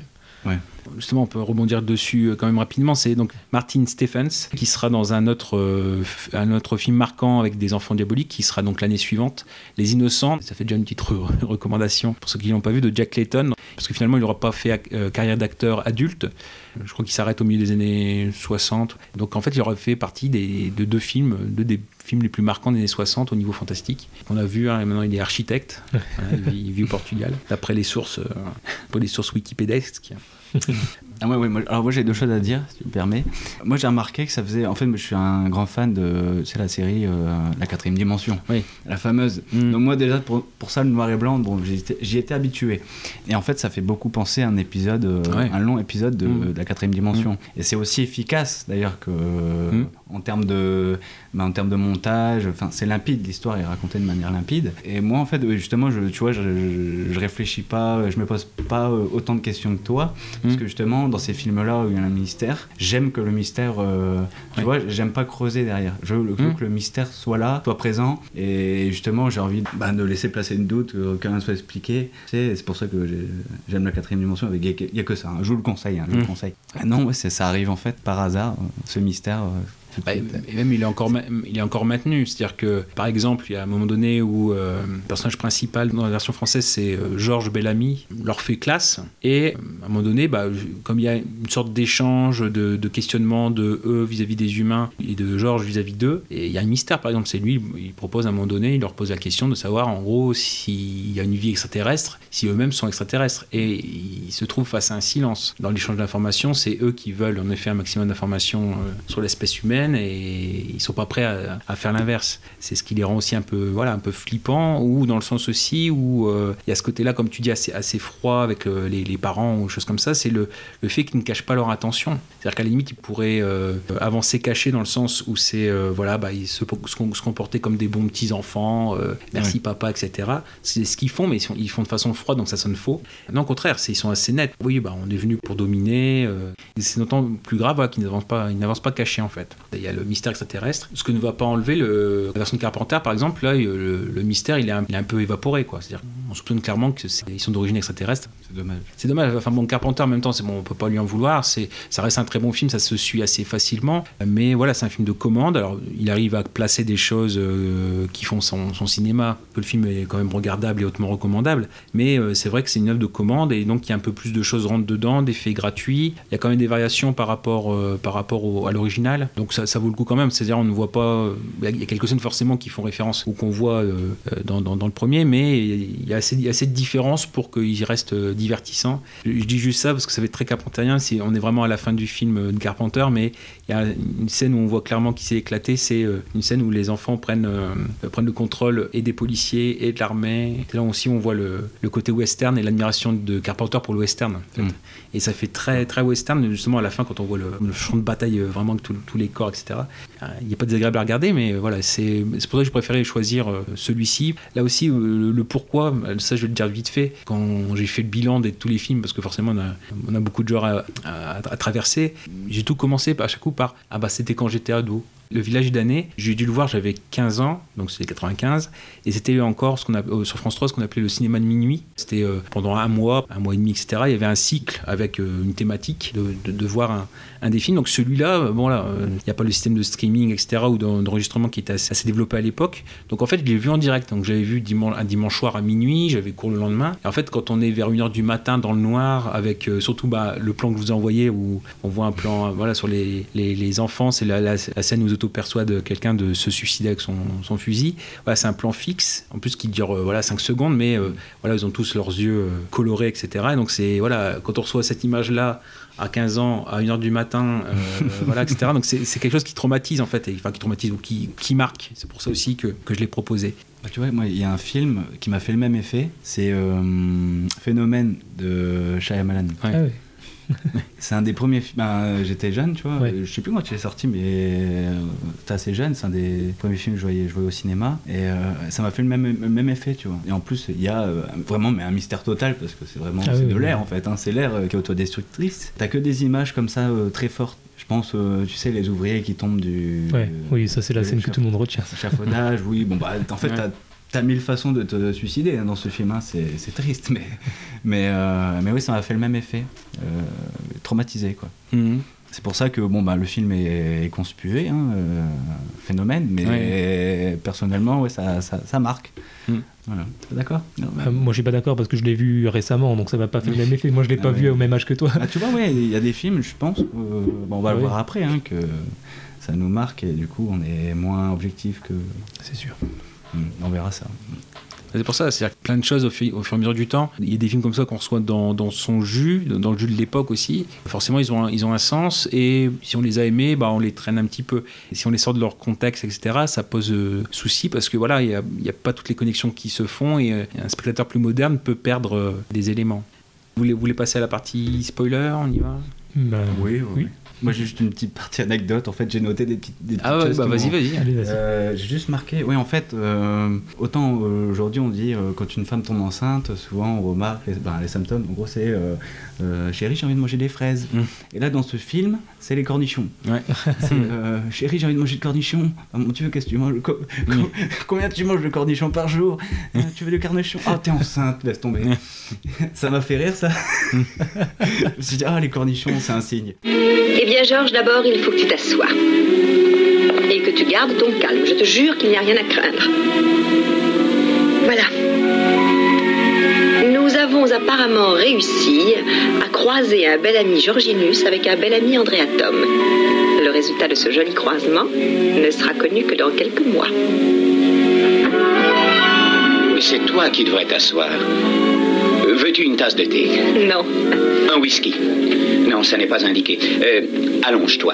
même. Justement, on peut rebondir dessus euh, quand même rapidement. C'est donc Martin Stephens qui sera dans un autre, euh, un autre film marquant avec des enfants diaboliques qui sera donc l'année suivante, Les Innocents. Ça fait déjà une petite re- recommandation pour ceux qui l'ont pas vu de Jack Layton parce que finalement il n'aura pas fait euh, carrière d'acteur adulte. Je crois qu'il s'arrête au milieu des années 60. Donc en fait, il aurait fait partie des, de deux films, deux des films les plus marquants des années 60 au niveau fantastique. On a vu, hein, maintenant il est architecte. Voilà, il, vit, il vit au Portugal, d'après les sources, euh, pour les sources wikipédesques. Ah ouais, ouais, moi- alors moi j'ai deux choses à dire, si tu me permets. Moi j'ai remarqué que ça faisait. En fait, je suis un grand fan de. C'est la série euh, La quatrième dimension. Oui. La fameuse. Mm. Donc moi déjà pour, pour ça le noir et blanc, bon, j'y étais, habitué. Et en fait ça fait beaucoup penser à un épisode, euh, Ouais. un long épisode de, Mm. de la quatrième dimension. Et c'est aussi efficace d'ailleurs que Mm. en termes de, bah, en termes de montage. Enfin c'est limpide, l'histoire est racontée de manière limpide. Et moi en fait justement je, tu vois je, je, je réfléchis pas, je me pose pas euh, autant de questions que toi parce Mm. que justement dans ces films là où il y a un mystère, j'aime que le mystère, euh, tu Ouais. vois, j'aime pas creuser derrière. Je veux Mm. que le mystère soit là, soit présent, et justement j'ai envie bah, de laisser placer une doute, que rien ne soit expliqué. C'est pour ça que j'ai- j'aime la quatrième dimension. Avec il y, a que ça. hein. Je vous le conseille. hein, je vous le Mm. conseille. Ah non, ouais, ça arrive en fait par hasard, euh, ce mystère. euh, Bah, et même il est encore il est encore maintenu. C'est-à-dire que par exemple il y a un moment donné où euh, le personnage principal dans la version française c'est euh, Georges Bellamy. Leur fait classe. Et euh, à un moment donné bah, comme il y a une sorte d'échange de, de questionnement de eux vis-à-vis des humains et de Georges vis-à-vis d'eux et il y a un mystère. Par exemple c'est lui il propose à un moment donné il leur pose la question de savoir en gros s'il y a une vie extraterrestre si eux-mêmes sont extraterrestres. Et ils se trouvent face à un silence. Dans l'échange d'informations c'est eux qui veulent en effet un maximum d'informations euh, sur l'espèce humaine et ils sont pas prêts à, à faire l'inverse. C'est ce qui les rend aussi un peu, voilà, un peu flippants ou dans le sens aussi où euh, il y a ce côté-là, comme tu dis, assez, assez froid avec euh, les, les parents ou choses comme ça. C'est le, le fait qu'ils ne cachent pas leur attention. C'est-à-dire qu'à la limite, ils pourraient euh, avancer cachés dans le sens où c'est, voilà, bah, ils se, se, comporter comme des bons petits enfants, merci papa, etc. C'est ce qu'ils font, mais ils, sont- ils font de façon froide, donc ça sonne faux. Non, au contraire, ils sont assez nets. Oui, bah, on est venu pour dominer. c'est d'autant plus grave voilà, qu'ils n'avancent pas, ils n'avancent pas cachés en fait. Il y a le mystère extraterrestre, ce que ne va pas enlever le, la version de Carpenter par exemple. Là, le, le mystère, il est, un, il est un peu évaporé, quoi. C'est-à-dire, on soupçonne clairement que c'est- ils sont d'origine extraterrestre. C'est dommage. C'est dommage. Enfin bon, Carpenter en même temps, c'est bon, on peut pas lui en vouloir. C'est, ça reste un très bon film, ça se suit assez facilement. Mais voilà, c'est un film de commande. Alors, il arrive à placer des choses euh, qui font son, son cinéma. Le film est quand même regardable et hautement recommandable. Mais euh, c'est vrai que c'est une œuvre de commande et donc il y a un peu plus de choses rentrent dedans, d'effets gratuits. Il y a quand même des variations par rapport euh, par rapport au- à l'original. Donc ça, ça vaut le coup quand même. C'est-à-dire, on ne voit pas. Il y a quelques scènes forcément qui font référence ou qu'on voit euh, euh, dans, dans- dans le premier, mais il y a assez, il y a assez de différence pour qu'il reste euh, divertissant. Je, dis juste ça parce que ça va être très carpenterien. C'est, on est vraiment à la fin du film de Carpenter, mais il y a une scène où on voit clairement qu'il s'est éclaté. C'est une scène où les enfants prennent, euh, prennent le contrôle et des policiers et de l'armée. Là aussi on voit le, le côté western et l'admiration de Carpenter pour le western. en fait. Mm. Et ça fait très, très western, justement à la fin quand on voit le, le champ de bataille vraiment avec tous les corps, Euh, Il n'est pas désagréable à regarder, mais voilà, c'est pour ça que je préférais choisir euh, celui-ci. Là aussi, euh, le, pourquoi, ça je vais le dire vite fait, quand j'ai fait le bilan de tous les films, parce que forcément on a, a beaucoup de genres à, à- à traverser, j'ai tout commencé à chaque coup par Ah bah c'était quand j'étais ado. Le village d'année, j'ai dû le voir, j'avais 15 ans, donc c'était 95, et c'était encore ce qu'on euh, sur France 3 ce qu'on appelait le cinéma de minuit. C'était euh, pendant un mois, un mois et demi, etc. Il y avait un cycle avec euh, une thématique de, de- voir un, un des films. Donc celui-là, euh, bon là, il n'y a pas le système de streaming, etc. ou d'en- d'enregistrement qui était assez, assez développé à l'époque. Donc en fait, je l'ai vu en direct. Donc j'avais vu dimanche, un dimanche soir à minuit, j'avais cours le lendemain. Et en fait, quand on est vers 1h du matin dans le noir, avec surtout bah, le plan que vous ai envoyé où on voit un plan voilà, sur les, les, les enfants, c'est la, la, la scène où auto-perçoivent quelqu'un de se suicider avec son, son fusil. Voilà, c'est un plan fixe, en plus qui dure euh, voilà, 5 secondes, mais euh, voilà, ils ont tous leurs yeux euh, colorés, etc. Et donc c'est voilà, quand on reçoit cette image-là à 15 ans, à 1h du matin, euh, voilà, etc. Donc c'est c'est quelque chose qui traumatise en fait, et, enfin qui traumatise ou qui, qui marque. C'est pour ça aussi que, que je l'ai proposé. Bah, tu vois, moi, il y a un film qui m'a fait le même effet. C'est euh, Phénomène de Shyamalan. Ouais. Ah. c'est un des premiers films. ben, J'étais jeune, tu vois. Ouais. Je sais plus quand il est sorti, mais euh, t'es assez jeune. C'est un des premiers films que je voyais, je voyais au cinéma. Et euh, ça m'a fait le même, le même effet, tu vois. Et en plus, il y a euh, vraiment mais un mystère total parce que c'est vraiment Ah oui, de oui, l'air oui. en fait. hein. C'est l'air euh, qui est autodestructrice. T'as que des images comme ça euh, très fortes. Je pense, euh, tu sais, les ouvriers qui tombent du. Ouais, oui, ça c'est la scène que tout le monde retient. Échafaudage, oui. Bon, bah, en fait, Ouais. T'as. Mille façons de te suicider hein, dans ce film, hein. c'est triste, mais, mais, euh, mais oui, ça m'a fait le même effet, euh, traumatisé quoi. Mhm. C'est pour ça que bon, bah, le film est, est conspué, hein, euh, phénomène, mais personnellement, ouais, ça, ça, ça marque. Mm. Voilà. T'es D'accord? Ah, moi je suis pas d'accord parce que je l'ai vu récemment donc ça m'a pas fait le même effet. Moi je l'ai Ah pas ouais. vu au même âge que toi. Ah, tu vois, ouais, il y a des films, je pense, euh, bon, on va le Ouais. voir après, hein, que ça nous marque et du coup, on est moins objectif que. C'est sûr. Mm, on verra ça. C'est pour ça, c'est-à-dire que plein de choses au, fi- au fur et à mesure du temps. Il y a des films comme ça qu'on reçoit dans, dans son jus, dans le jus de l'époque aussi. Forcément, ils ont, un, ils ont un sens et si on les a aimés, bah, on les traîne un petit peu. Et si on les sort de leur contexte, etc., ça pose euh, souci parce que voilà, il n'y a, il y a pas toutes les connexions qui se font et euh, un spectateur plus moderne peut perdre euh, des éléments. Vous voulez, vous voulez passer à la partie spoiler? On y va? Oui, oui. oui. Moi, j'ai juste une petite partie anecdote. En fait, j'ai noté des petites, des petites Ah ouais, bah vas-y, vas-y. Euh, j'ai juste marqué, oui, en fait, euh, autant euh, aujourd'hui on dit euh, quand une femme tombe enceinte, souvent on remarque les, ben, les symptômes. En gros, c'est euh, euh, chérie, j'ai envie de manger des fraises. Mm. Et là, dans ce film, c'est les cornichons. Ouais. C'est euh, chérie, j'ai envie de manger de cornichons. Ah, mon Dieu, qu'est-ce que tu manges? Co- co- Combien tu manges de cornichons par jour? Euh, Tu veux du cornichons Ah, t'es enceinte, laisse tomber. ça m'a fait rire, ça. je me suis dit, ah, les cornichons, c'est un signe. Eh bien, Georges, d'abord, il faut que tu t'assoies. Et que tu gardes ton calme. Je te jure qu'il n'y a rien à craindre. Voilà. Nous avons apparemment réussi à croiser un bel ami Georginus avec un bel ami Andréatom. Le résultat de ce joli croisement ne sera connu que dans quelques mois. Mais c'est toi qui devrais t'asseoir. Veux-tu une tasse de thé? Non. Un whisky? Non, ça n'est pas indiqué. Euh, Allonge-toi.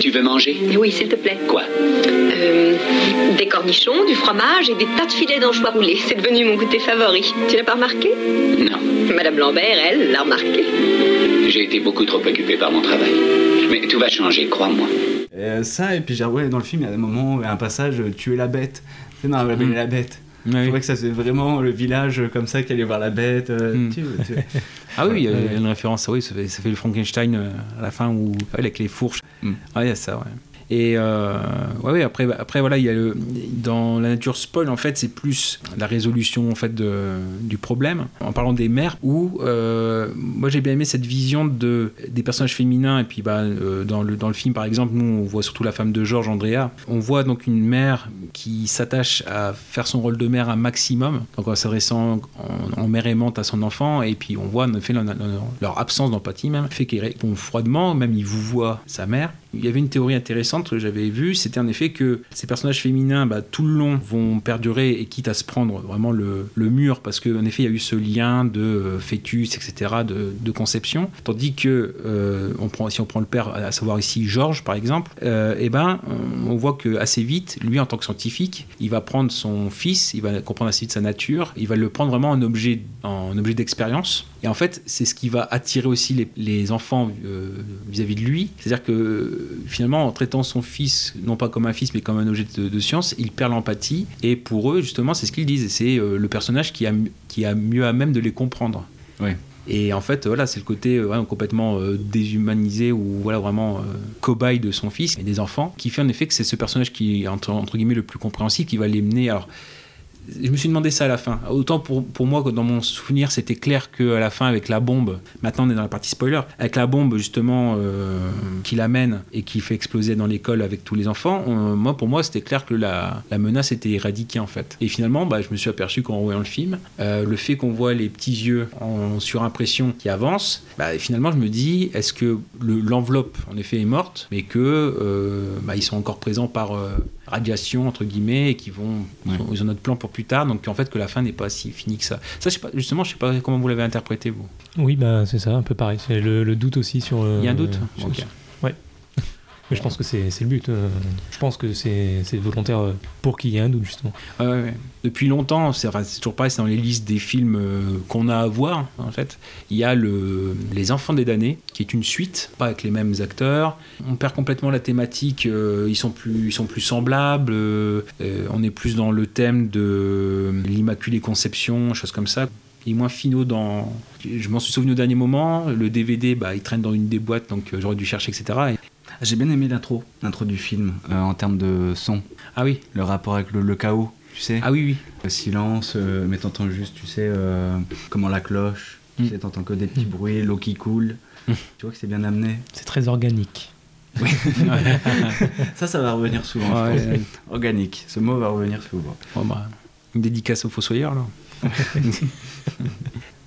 Tu veux manger? Oui, s'il te plaît. Quoi? Euh, des cornichons, du fromage et des tas de filets d'anchois roulés. C'est devenu mon goûter favori. Tu l'as pas remarqué? Non. Madame Lambert, elle, l'a remarqué. J'ai été beaucoup trop occupé par mon travail. Mais tout va changer, crois-moi. Euh, ça, et puis genre, ouais, dans le film, il y a un moment, un passage, tuer la bête. C'est dans la Belle et la bête. Ouais, Je oui. trouvais que ça c'est vraiment le village comme ça qui allait voir la bête. euh, Mm. tu- tu- Ah oui, il y a une référence, oui, ça fait, ça fait le Frankenstein euh, à la fin où, ouais, avec les fourches. Mm. Ah, il y a ça, ouais. Et euh, ouais, après, après, voilà, il y a le, dans la nature spoil, en fait, c'est plus la résolution en fait, du problème. En parlant des mères, où euh, moi j'ai bien aimé cette vision de, des personnages féminins. Et puis bah, euh, dans, le, dans le film, par exemple, nous on voit surtout la femme de Georges, Andrea. On voit donc une mère qui s'attache à faire son rôle de mère un maximum, donc en s'adressant en, mère aimante à son enfant. Et puis on voit en effet leur, leur- leur absence d'empathie même, fait qu'ils répondent froidement, même ils vous voient sa mère. Il y avait une théorie intéressante que j'avais vue, c'était en effet que ces personnages féminins, bah, tout le long, vont perdurer et quitte à se prendre vraiment le, mur, parce qu'en effet, il y a eu ce lien de euh, fœtus, etc., de, conception. Tandis que, euh, si on prend le père, à savoir ici Georges, par exemple, euh, eh ben, on, voit que assez vite, lui, en tant que scientifique, il va prendre son fils, il va comprendre assez vite sa nature, il va le prendre vraiment en objet d'expérience. Et en fait, c'est ce qui va attirer aussi les, les enfants euh, vis-à-vis de lui. C'est-à-dire que finalement, en traitant son fils, non pas comme un fils, mais comme un objet de, de science, il perd l'empathie. Et pour eux, justement, c'est ce qu'ils disent. C'est euh, le personnage qui a, qui a mieux à même de les comprendre. Ouais. Et en fait, voilà, c'est le côté euh, complètement euh, déshumanisé ou voilà vraiment euh, cobaye de son fils et des enfants, qui fait en effet que c'est ce personnage qui est entre, entre guillemets le plus compréhensible, qui va les mener. Alors, je me suis demandé ça à la fin. Autant pour, pour moi que dans mon souvenir, c'était clair qu'à la fin, avec la bombe, maintenant on est dans la partie spoiler, avec la bombe justement euh, qui l'amène et qui fait exploser dans l'école avec tous les enfants, moi pour moi c'était clair que la, la menace était éradiquée en fait. Et finalement, bah, je me suis aperçu qu'en voyant le film, euh, le fait qu'on voit les petits yeux en surimpression qui avancent, bah, finalement je me dis, est-ce que le- l'enveloppe en effet est morte, mais que euh, bah, sont encore présents par radiation entre guillemets et qui vont ils, Ouais. ont, ils ont notre plan pour plus tard donc en fait que la fin n'est pas si finie que ça ça je sais pas justement je sais pas comment vous l'avez interprété vous Oui, bah c'est ça, un peu pareil. C'est le, le doute aussi sur. euh, il y a un doute sur- Ok. Je pense que c'est le but. euh, je pense que c'est volontaire euh, pour qu'il y ait un doute, justement. Depuis longtemps, c'est toujours pareil, c'est dans les listes des films euh, qu'on a à voir, en fait. Il y a le, Les Enfants des damnés, qui est une suite, pas avec les mêmes acteurs. On perd complètement la thématique, ils, sont plus, semblables, on est plus dans le thème de l'Immaculée Conception, choses comme ça. Est moins finaux dans. Je m'en suis souvenu au dernier moment. Le DVD, bah, il traîne dans une des boîtes, donc j'aurais dû chercher, etc. J'ai bien aimé l'intro, l'intro du film, euh, en termes de son. Ah oui, Le rapport avec le, le chaos, tu sais. ah oui, oui. Le silence, euh, mais t'entends juste, tu sais, euh, comment la cloche, tu Mm. sais, t'entends que des petits bruits, l'eau qui coule. Mm. Tu vois que c'est bien amené. C'est très organique. Ça, ça va revenir souvent. je Ouais, pense. ouais. Organique, ce mot va revenir souvent. Bon, bah, une dédicace aux fossoyeurs, là.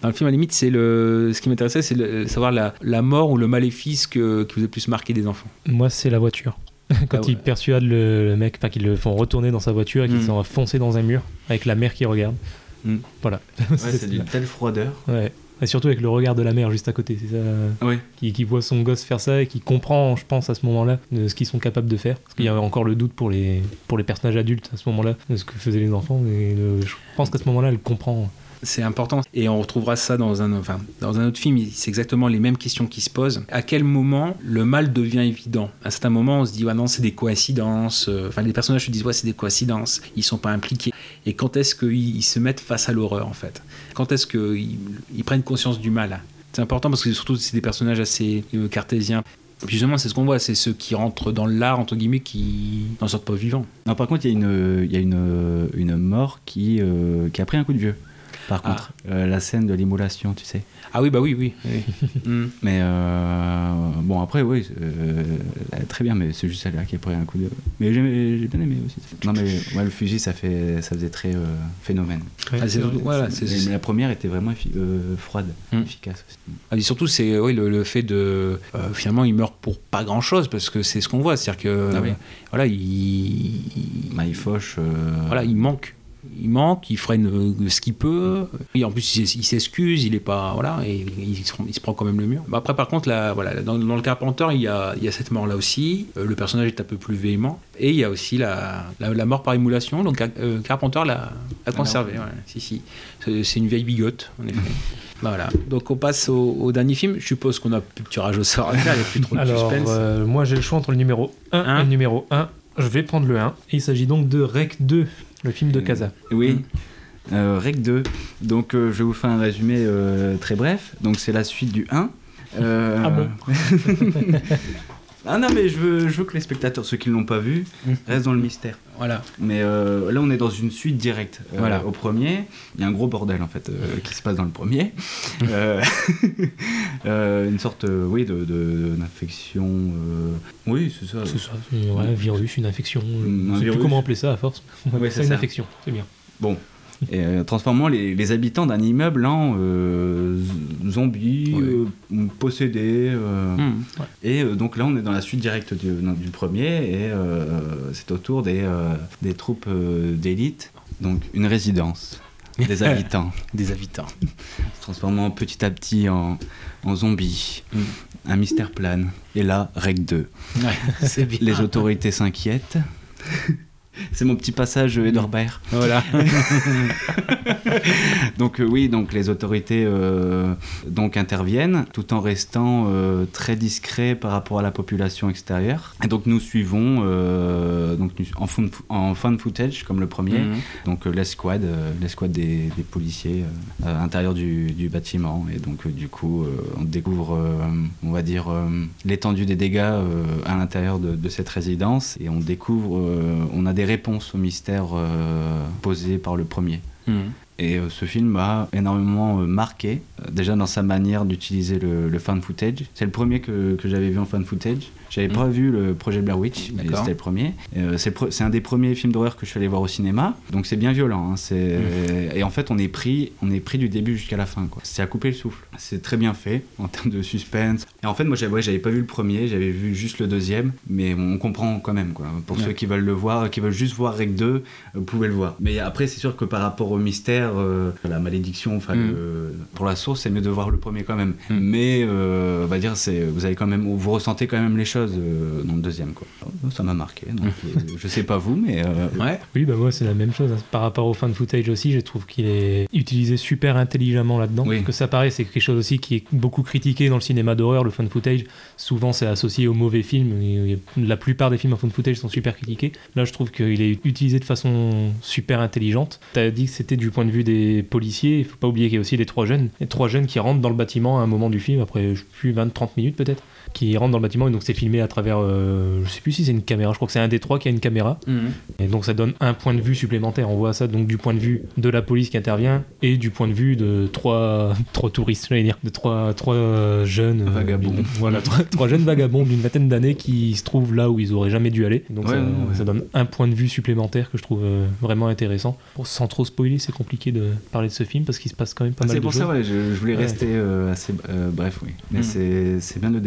Dans le film, à la limite, c'est le... ce qui m'intéressait, c'est le- savoir la, la mort ou le maléfice que- qui vous a plus marqué des enfants. Moi, c'est la voiture. Quand Ah ouais. ils persuadent le, le mec, enfin qu'ils le font retourner dans sa voiture et qu'ils Mm. sont foncés dans un mur avec la mère qui regarde. Mm. Voilà. Ouais, c'est d'une telle froideur. Ouais. Et surtout avec le regard de la mère juste à côté, c'est ça. Oui. Qui, qui voit son gosse faire ça et qui comprend, je pense, à ce moment-là, de ce qu'ils sont capables de faire. Parce qu'il y avait encore le doute pour les, pour les personnages adultes à ce moment-là, de ce que faisaient les enfants. Et le- je pense qu'à ce moment-là, elle comprend. C'est important. Et on retrouvera ça dans un, autre film. C'est exactement les mêmes questions qui se posent. À quel moment le mal devient évident? À un certain moment, on se dit, ouais, non, c'est des coïncidences. Euh, Enfin, les personnages se disent, ouais, c'est des coïncidences. Ils sont pas impliqués. Et quand est-ce qu'ils ils se mettent face à l'horreur, en fait? Quand est-ce qu'ils ils prennent conscience du mal? C'est important parce que surtout, c'est des personnages assez euh, cartésiens. Justement, c'est ce qu'on voit, c'est ceux qui rentrent dans l'art, entre guillemets, qui n'en sortent pas vivants. Non, par contre, il y a une mort qui, euh, qui a pris un coup de vieux. Par Ah. contre, Euh, la scène de l'immolation, tu sais. Ah oui, bah oui, oui. oui. Mm. Mais euh, bon, après, oui, euh, très bien, mais c'est juste celle-là qui a pris un coup de. Mais j'ai bien aimé aussi. Non, mais ouais, le fusil, ça, fait, ça faisait très euh, phénomène. Ah, voilà, c'est- Mais la première était vraiment effi- euh, froide, Mm. efficace aussi. Ah, et surtout, c'est oui, le, le fait de. euh, finalement, il meurt pour pas grand chose, parce que c'est ce qu'on voit. C'est-à-dire que. Ah oui. Voilà, il. il- Bah, il fauche. euh, voilà, il manque. Il manque, il freine euh, ce qu'il peut. Et en plus, il, s'excuse, il est pas. Voilà, et il, se, il se prend quand même le mur. Bah, après, par contre, là, voilà, dans, dans le Carpenter, il y a, il y a cette mort-là aussi. Euh, le personnage est un peu plus véhément. Et il y a aussi la, la, la mort par émulation. Donc, euh, Carpenter l'a l'a conservé. ouais, si, si. C'est une vieille bigote, en effet. Voilà. Donc, on passe au, au dernier film. Je suppose qu'on a plus de tirage au sort il n'y a plus trop de Alors, suspense. euh, moi, j'ai le choix entre le numéro 1 Un. et le numéro 1. Je vais prendre le 1. Et il s'agit donc de Rec 2, le film de Euh, Casa. Oui. Euh, Rec 2. Donc, euh, je vais vous faire un résumé euh, très bref. Donc, c'est la suite du 1. Euh, Ah bon Ah non, mais je veux, je veux que les spectateurs, ceux qui ne l'ont pas vu, Mm. restent dans le mystère. Voilà. Mais euh, là, on est dans une suite directe. Euh, Voilà. Au premier, il y a un gros bordel en fait euh, qui se passe dans le premier. Une sorte, oui, de, d'infection. Oui, c'est ça. C'est ça, ouais, un virus, une infection. Mm, Je un sais plus comment appeler ça à force. Ouais, c'est une ça. infection, c'est bien. Bon. Et, euh, transformant les, les habitants d'un immeuble en euh, zombies, Oui. euh, possédés. euh, Mm. Et donc là, on est dans la suite directe du, du premier, et c'est autour des, des troupes d'élite, donc une résidence des habitants, Des habitants. se transformant petit à petit en, en zombies. Mm. Un mystère plane. Et là, règle 2. Ouais, c'est bien. Les autorités s'inquiètent. C'est mon petit passage euh, Edouard Baird. Voilà. Donc euh, oui, donc les autorités euh, donc interviennent tout en restant euh, très discrets par rapport à la population extérieure. Et donc nous suivons donc en, fun, en footage comme le premier, Mhm. donc l'escouade, l'escouade des, des policiers à l'intérieur du, du bâtiment. Et donc du coup, on découvre, on va dire, l'étendue des dégâts à l'intérieur de, de cette résidence. Et on découvre, on a des réponses aux mystères euh, posés par le premier. Mhm. Et euh, ce film m'a énormément euh, marqué, euh, déjà dans sa manière d'utiliser le, le fan footage. C'est le premier que, que j'avais vu en fan footage. J'avais Mhm. pas vu le projet Blair Witch, mais c'était le premier. Euh, c'est, pre- un des premiers films d'horreur que je suis allé voir au cinéma, donc c'est bien violent. hein, c'est... Et en fait, on est pris, on est pris du début jusqu'à la fin. C'est à couper le souffle. C'est très bien fait en termes de suspense. Et en fait, moi, j'avais, ouais, pas vu le premier, j'avais vu juste le deuxième, mais on comprend quand même. Quoi. Pour Ouais. ceux qui veulent le voir, qui veulent juste voir Rec 2, vous pouvez le voir. Mais après, c'est sûr que par rapport au mystère, euh, la malédiction, enfin, Mm. pour la source, c'est mieux de voir le premier quand même. Mm. Mais euh, on va dire, c'est, vous avez quand même, vous ressentez quand même les choses euh, dans le deuxième. Quoi. Ça m'a marqué. Donc, euh, je sais pas vous, mais euh, Ouais. Oui, bah moi c'est la même chose. hein. Par rapport au fan footage aussi, je trouve qu'il est utilisé super intelligemment là-dedans. Oui. Parce que ça paraît, c'est quelque chose aussi qui est beaucoup critiqué dans le cinéma d'horreur, le fan footage. Souvent c'est associé aux mauvais films. La plupart des films en fan footage sont super critiqués. Là, je trouve qu'il est utilisé de façon super intelligente. T'as dit que c'était du point de vue des policiers. Il faut pas oublier qu'il y a aussi les trois jeunes. Les trois jeunes qui rentrent dans le bâtiment à un moment du film, après je sais plus 20-30 minutes peut-être, qui rentrent dans le bâtiment et donc c'est filmé à travers, euh, je sais plus si c'est une caméra. Je crois que c'est un des trois qui a une caméra. Mhm. Et donc ça donne un point de vue supplémentaire. On voit ça donc du point de vue de la police qui intervient et du point de vue de trois, trois touristes, j'allais dire, de trois, trois jeunes euh, Vagabonds. voilà, trois, trois jeunes vagabonds d'une vingtaine d'années qui se trouvent là où ils auraient jamais dû aller. Donc Ouais, ça, ouais, ouais. ça donne un point de vue supplémentaire que je trouve euh, vraiment intéressant. Bon, sans trop spoiler, c'est compliqué de parler de ce film parce qu'il se passe quand même pas Ah, mal c'est de pour choses. ça, ouais, je, je voulais rester euh, assez bref, oui. Mais Mm. c'est, c'est bien de le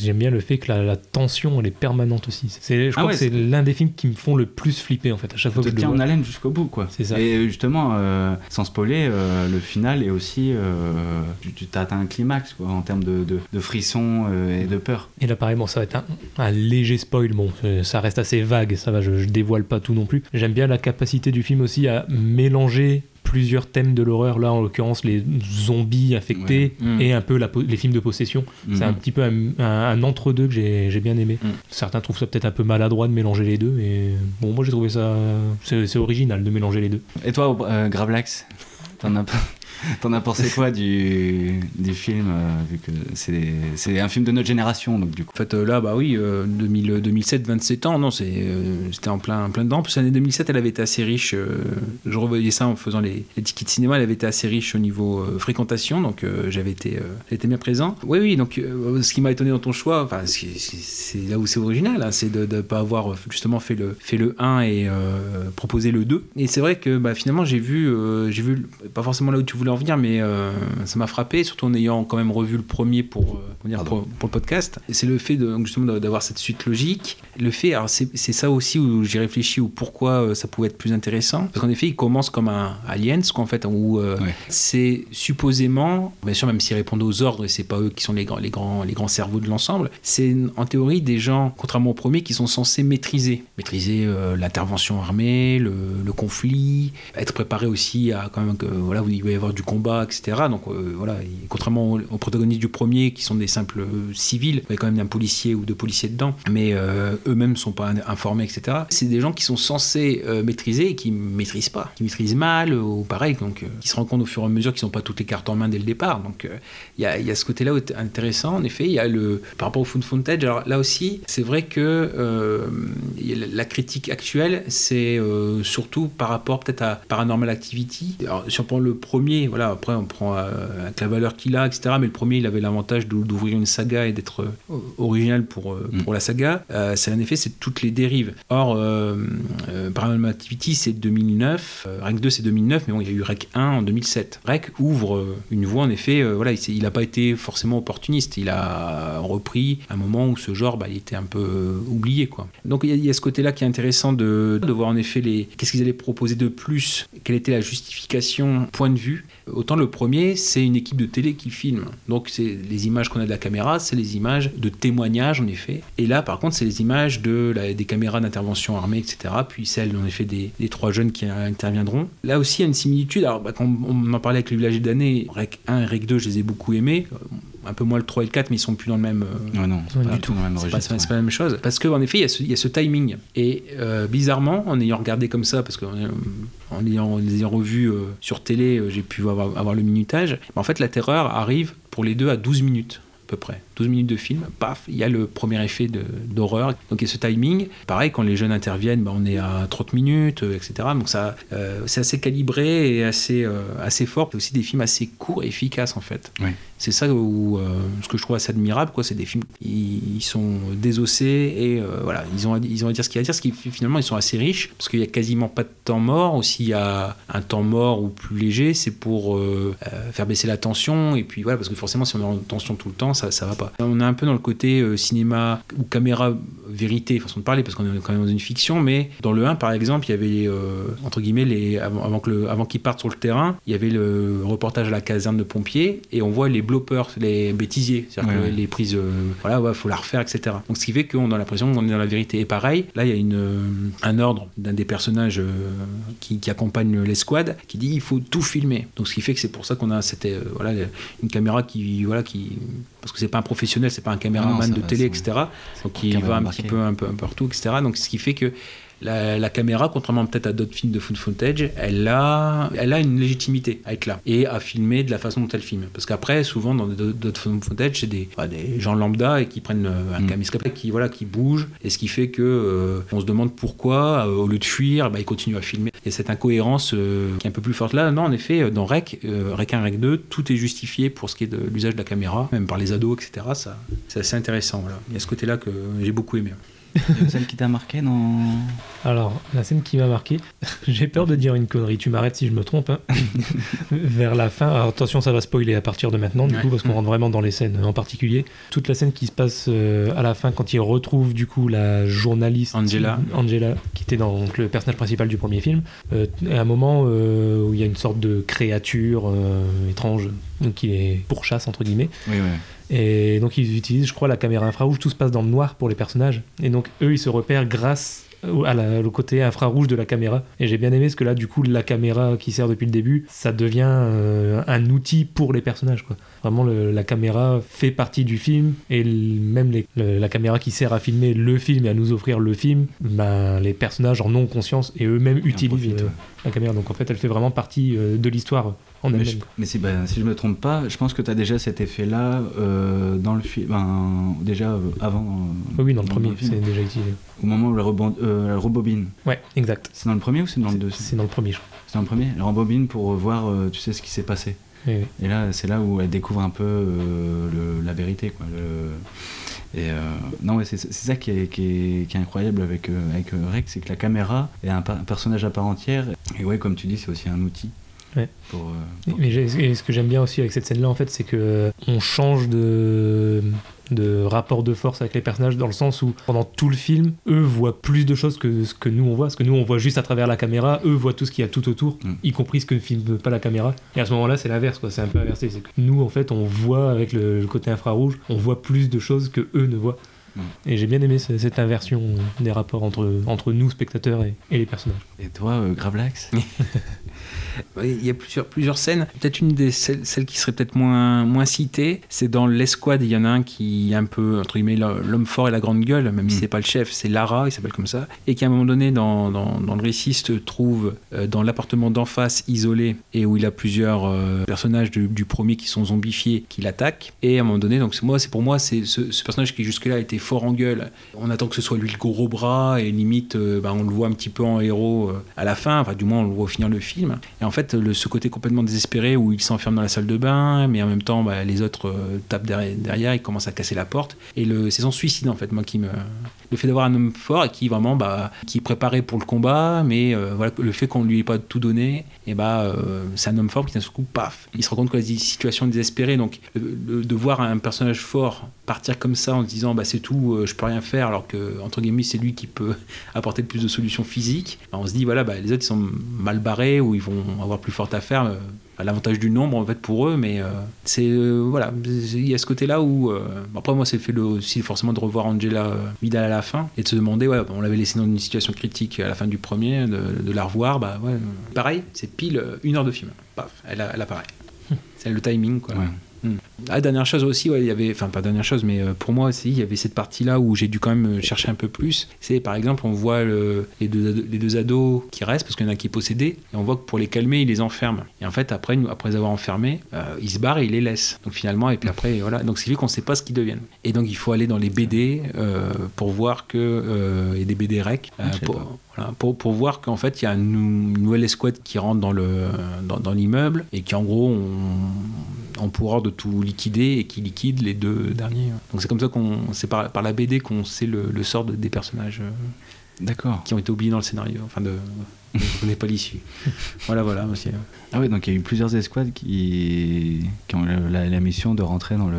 J'aime bien le fait que la, la tension elle est permanente aussi. C'est, je crois Ah ouais, que c'est l'un des films qui me font le plus flipper en fait à chaque fois que je le vois. en haleine jusqu'au bout, quoi. C'est ça. Et justement, euh, sans spoiler, euh, le final est aussi. euh, tu, tu t'as atteint un climax, quoi, en termes de, de, de frissons euh, et de peur. Et là, pareil, bon, ça va être un, un léger spoil. Bon, euh, ça reste assez vague, ça va, je, je dévoile pas tout non plus. J'aime bien la capacité du film aussi à mélanger plusieurs thèmes de l'horreur. Là, en l'occurrence, les zombies Ouais. Mm. et un peu la les films de possession. C'est un petit peu un, un- un entre-deux que j'ai j'ai bien aimé. Mm. Certains trouvent ça peut-être un peu maladroit de mélanger les deux, mais bon, moi j'ai trouvé ça. C'est original de mélanger les deux. Et toi, euh, Gravelax, t'en as, t'en as pensé quoi du, du film euh, Vu que c'est, un film de notre génération, donc du coup. En fait, euh, là, bah oui, euh, 2000, 2007, 27 ans, non, euh, c'était en plein, plein dedans. En plus, l'année 2007, elle avait été assez riche. euh, je revoyais ça en faisant les, tickets de cinéma, elle avait été assez riche au niveau euh, fréquentation, donc euh, j'avais été, euh, j'étais bien présent. Oui, oui, donc euh, ce qui m'a étonné dans ton choix, enfin, c'est, là où c'est original, hein, c'est de ne pas avoir euh, justement fait le, fait le 1 et euh, proposé le 2. Et c'est vrai que bah, finalement, j'ai vu, euh, j'ai vu, pas forcément là où tu voulais en venir, mais euh, ça m'a frappé, surtout en ayant quand même revu le premier pour, euh, dire, pour, pour le podcast. C'est le fait de, justement d'avoir cette suite logique. Le fait, alors c'est c'est ça aussi où j'ai réfléchi, ou pourquoi euh, ça pouvait être plus intéressant. Parce qu'en effet, il commence comme un Aliens, qu'en fait, où euh, Ouais. c'est supposément, bien sûr, même s'ils répondent aux ordres, et c'est pas eux qui sont les grands, les grands, les grands cerveaux de l'ensemble, c'est en théorie des gens, contrairement au premier, qui sont censés maîtriser. Maîtriser euh, l'intervention armée, le, le conflit, être préparé aussi à quand même que, voilà, il va y avoir du combat, etc. Donc euh, voilà, il- contrairement aux, aux protagonistes du premier, qui sont des simples civils, il y a quand même un policier ou deux policiers dedans, mais eux-mêmes sont pas in- informés, etc. C'est des gens qui sont censés euh, maîtriser et qui maîtrisent pas, qui maîtrisent mal euh, ou pareil, donc euh, qui se rendent compte au fur et à mesure qu'ils n'ont pas toutes les cartes en main dès le départ. Donc il y, y a ce côté-là intéressant. En effet, il y a le par rapport au food footage. Alors là aussi, c'est vrai que la- critique actuelle, c'est surtout par rapport peut-être à Paranormal Activity. Alors, si on prend le premier, voilà, après on prend euh, avec la valeur qu'il a, etc. Mais le premier, il avait l'avantage d'ou- d'ouvrir une saga et d'être euh, original pour, euh, Mm. pour la saga. C'est en effet, c'est toutes les dérives. Or, euh, euh, Paranormal Activity, c'est 2009. Euh, Rec 2, c'est 2009, mais bon, il y a eu Rec 1 en 2007. Rec ouvre euh, une voie, en effet, euh, voilà, il n'a pas été forcément opportuniste. Il a repris un moment où ce genre, bah, il était un peu oublié. Donc, il y, a- ce côté-là qui est intéressant de, de voir, en effet, les, qu'est-ce qu'ils allaient proposer de plus, quelle était la justification, point de vue. Autant le premier, c'est une équipe de télé qui filme. Donc, c'est les images qu'on a de la caméra, c'est les images de témoignages, en effet. Et là, par contre, c'est les images de la- des caméras d'intervention armée, etc. Puis celles, en effet, des, des trois jeunes qui interviendront. Là aussi, il y a une similitude. Alors, bah, quand on en parlait avec le village d'année, Rec 1 et Rec 2, je les ai beaucoup aimés. Euh, Un peu moins le 3 et le 4, mais ils sont plus dans le même. euh, Ouais, non, Ouais, pas du tout dans le même c'est pas, c'est pas la même chose. Parce qu'en effet, il y, a ce, il y a ce timing. Et euh, bizarrement, en ayant regardé comme ça, parce qu'en en ayant, en les ayant revus euh, sur télé, euh, j'ai pu avoir, avoir le minutage. En fait, la terreur arrive pour les deux à 12 minutes. Peu près 12 minutes de film, paf, il y a le premier effet d'horreur. Donc il y a ce timing. Pareil, quand les jeunes interviennent, bah, on est à 30 minutes, euh, etc. Donc ça, euh, c'est assez calibré et assez, euh, assez fort. C'est aussi des films assez courts et efficaces en fait. Oui. C'est ça où, euh, ce que je trouve assez admirable, quoi. C'est des films, ils, ils sont désossés et voilà, ils ont, à- ils ont à dire ce qu'il y a à dire. Ce qui finalement, ils sont assez riches parce qu'il y a quasiment pas de temps mort. Ou s'il y a un temps mort ou plus léger, c'est pour faire baisser la tension. Et puis voilà, parce que forcément, si on est en tension tout le temps, ça, ça va pas. On est un peu dans le côté euh, cinéma ou caméra vérité, façon de parler, parce qu'on est quand même dans une fiction, mais dans le 1, par exemple, il y avait, euh, entre guillemets, les, avant, avant, que le- avant qu'ils partent sur le terrain, il y avait le reportage à la caserne de pompiers, et on voit les bloppers, les bêtisiers, c'est-à-dire Ouais, les prises, euh, voilà, ouais, faut la refaire, etc. Donc ce qui fait qu'on a l'impression qu'on est dans la vérité. Et pareil, là, il y a une, un ordre d'un des personnages qui, qui accompagne l'escouade, qui dit il faut tout filmer. Donc ce qui fait que c'est pour ça qu'on a cette, voilà, une caméra qui, voilà, qui, parce que c'est pas un professionnel, c'est pas un caméraman Ah non, ça de va, télé, etc. Donc il va un petit peu un peu, un peu partout, etc. Donc ce qui fait que la, la caméra, contrairement peut-être à d'autres films de food footage, elle a, elle a une légitimité à être là et à filmer de la façon dont elle filme. Parce qu'après, souvent dans d'autres food footage, c'est des, bah, des gens lambda et qui prennent un Mm. caméscope qui voilà qui bouge et ce qui fait que euh, on se demande pourquoi euh, au lieu de fuir, bah, ils continuent à filmer. Et cette incohérence euh, qui est un peu plus forte là. Non, en effet, dans Rec, Rec 1, Rec 2, tout est justifié pour ce qui est de l'usage de la caméra, même par les ados, etc. Ça, c'est assez intéressant. Voilà. Il y a ce côté-là que j'ai beaucoup aimé. Celle qui t'a marqué dans. Alors, la scène qui m'a marqué, j'ai peur de dire une connerie, tu m'arrêtes si je me trompe. hein. Vers la fin, alors attention, ça va spoiler à partir de maintenant, du Ouais. coup, parce qu'on rentre vraiment dans les scènes en particulier. Toute la scène qui se passe euh, à la fin, quand il retrouve du coup la journaliste Angela. Angela, qui était dans donc, le personnage principal du premier film, euh, à un moment euh, où il y a une sorte de créature étrange, donc qui est pourchasse entre guillemets. Oui, oui. Et donc ils utilisent, je crois, la caméra infrarouge. Tout se passe dans le noir pour les personnages. Et donc eux, ils se repèrent grâce à la- le côté infrarouge de la caméra. Et j'ai bien aimé ce que là, du coup, la caméra qui sert depuis le début, ça devient euh, un outil pour les personnages. Quoi. Vraiment, le- la caméra fait partie du film. Et même les- le- la caméra qui sert à filmer le film et à nous offrir le film, ben, les personnages en ont conscience et eux-mêmes utilisent euh, la caméra. Donc en fait, elle fait vraiment partie euh, de l'histoire en Mais, elle-même. je- mais si, bah, si je me trompe pas, je pense que tu as déjà cet effet-là euh, dans le film. ben, déjà avant. Oui, oui, dans le dans premier, le c'est déjà utilisé. Au moment où elle, rebobine. Ouais, exact. C'est dans le premier ou c'est dans le deuxième? C'est dans le premier, je crois. C'est dans le premier. Elle rembobine pour voir, tu sais, ce qui s'est passé. Et là, c'est là où elle découvre un peu euh, la vérité, quoi. Et euh, non, c'est ça qui est, qui est, qui est incroyable avec, euh, avec Rex, c'est que la caméra est un, un personnage à part entière. Et ouais, comme tu dis, c'est aussi un outil. Ouais. Pour, euh, pour- Mais et ce que j'aime bien aussi avec cette scène-là, en fait, c'est que on change de, de rapport de force avec les personnages dans le sens où pendant tout le film, eux voient plus de choses que ce que nous on voit. Parce que nous on voit juste à travers la caméra, eux voient tout ce qu'il y a tout autour, Mm. y compris ce que ne filme pas la caméra. Et à ce moment-là, c'est l'inverse, quoi. C'est un peu inversé. C'est que nous, en fait, on voit avec le, le côté infrarouge, on voit plus de choses que eux ne voient. Mm. Et j'ai bien aimé ce- cette inversion des rapports entre, entre nous, spectateurs, et, et les personnages. Et toi, euh, Gravelax? Il y a plusieurs, plusieurs scènes. Peut-être une des celles, celles qui serait peut-être moins, moins citée, c'est dans l'escouade. Il y en a un qui est un peu, entre guillemets, l'homme fort et la grande gueule, même si Mm. c'est pas le chef, c'est Lara, il s'appelle comme ça. Et qui, à un moment donné, dans, dans, dans le récit, se trouve euh, dans l'appartement d'en face, isolé, et où il a plusieurs euh, personnages du, du premier qui sont zombifiés, qui l'attaquent. Et à un moment donné, donc c'est- moi, c'est pour moi, c'est ce, ce personnage qui jusque-là était fort en gueule. On attend que ce soit lui le gros bras, et limite, euh, bah, on le voit un petit peu en héros à la fin, enfin, du moins, on le voit au finir le film. Et en fait, le, ce côté complètement désespéré où il s'enferme dans la salle de bain, mais en même temps, bah, les autres euh, tapent derrière, derrière, il commence à casser la porte. Et c'est son suicide, en fait, moi, qui me. Le fait d'avoir un homme fort qui vraiment, bah, qui est préparé pour le combat, mais euh, voilà, le fait qu'on lui ait pas tout donné, et bah, euh, c'est un homme fort qui d'un coup, paf, il se rend compte que la situation est désespérée. Donc, de voir un personnage fort partir comme ça en se disant, bah, c'est tout, euh, je peux rien faire, alors que, entre guillemets, c'est lui qui peut apporter le plus de solutions physiques, bah, on se dit, voilà, bah, les autres, ils sont mal barrés ou ils vont avoir plus fort à faire. L'avantage du nombre en fait pour eux mais euh, c'est euh, voilà. Il y a ce côté là où euh, après moi c'est fait le, aussi forcément de revoir Angela Vidal à la fin et de se demander ouais on l'avait laissé dans une situation critique à la fin du premier de, de la revoir bah ouais pareil c'est pile une heure de film. Paf elle, elle apparaît. C'est le timing quoi. Ouais. Ah, dernière chose aussi, ouais, il y avait, enfin pas dernière chose, mais euh, pour moi aussi, il y avait cette partie-là où j'ai dû quand même euh, chercher un peu plus. C'est par exemple, on voit le- les, deux, les deux ados qui restent, parce qu'il y en a qui est possédé, et on voit que pour les calmer, il les enferme. Et en fait, après, après les avoir enfermés, euh, il se barre et il les laisse. Donc finalement, et puis après, voilà. Donc ce qui fait qu'on ne sait pas ce qu'ils deviennent. Et donc il faut aller dans les BD euh, pour voir que euh, a des BD rec, euh, pour, voilà, pour, pour voir qu'en fait, il y a une, une nouvelle escouade qui rentre dans le dans, dans l'immeuble et qui en gros ont, ont pour ordre de tout liquider et qui liquide les deux derniers. Donc c'est comme ça qu'on c'est par, par la BD qu'on sait le, le sort de- des personnages euh, D'accord. qui ont été oubliés dans le scénario. Enfin, de, on n'est pas l'issue. voilà, voilà. Aussi. Ah ouais, donc il y a eu plusieurs escouades qui, qui ont la, la mission de rentrer dans le,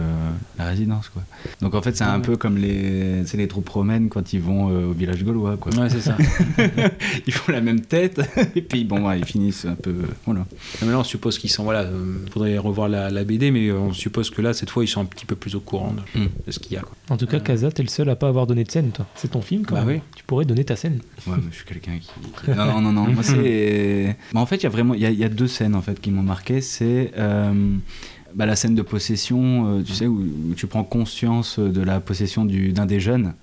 la résidence. Quoi. Donc en fait, c'est un peu comme les, c'est les troupes romaines quand ils vont euh, au village gaulois. Quoi. Ouais, c'est ça. ils font la même tête, et puis bon, ouais, ils finissent un peu. Voilà. Mais là, on suppose qu'ils sont. Voilà, euh, faudrait revoir la, la BD, mais euh, on suppose que là, cette fois, ils sont un petit peu plus au courant de, Mm. de ce qu'il y a. Quoi. En tout cas, Kaza, t'es le seul à pas avoir donné de scène, toi. C'est ton film, quand Bah même. oui. Tu pourrais donner ta scène. Ouais, mais je suis quelqu'un qui, Non, non, non, non. Moi, c'est. Bah, en fait, il y a vraiment. Il y a, il y a deux scènes en fait qui m'ont marqué. C'est. euh, bah, la scène de possession, euh, tu sais, où, où tu prends conscience de la possession du- d'un des jeunes.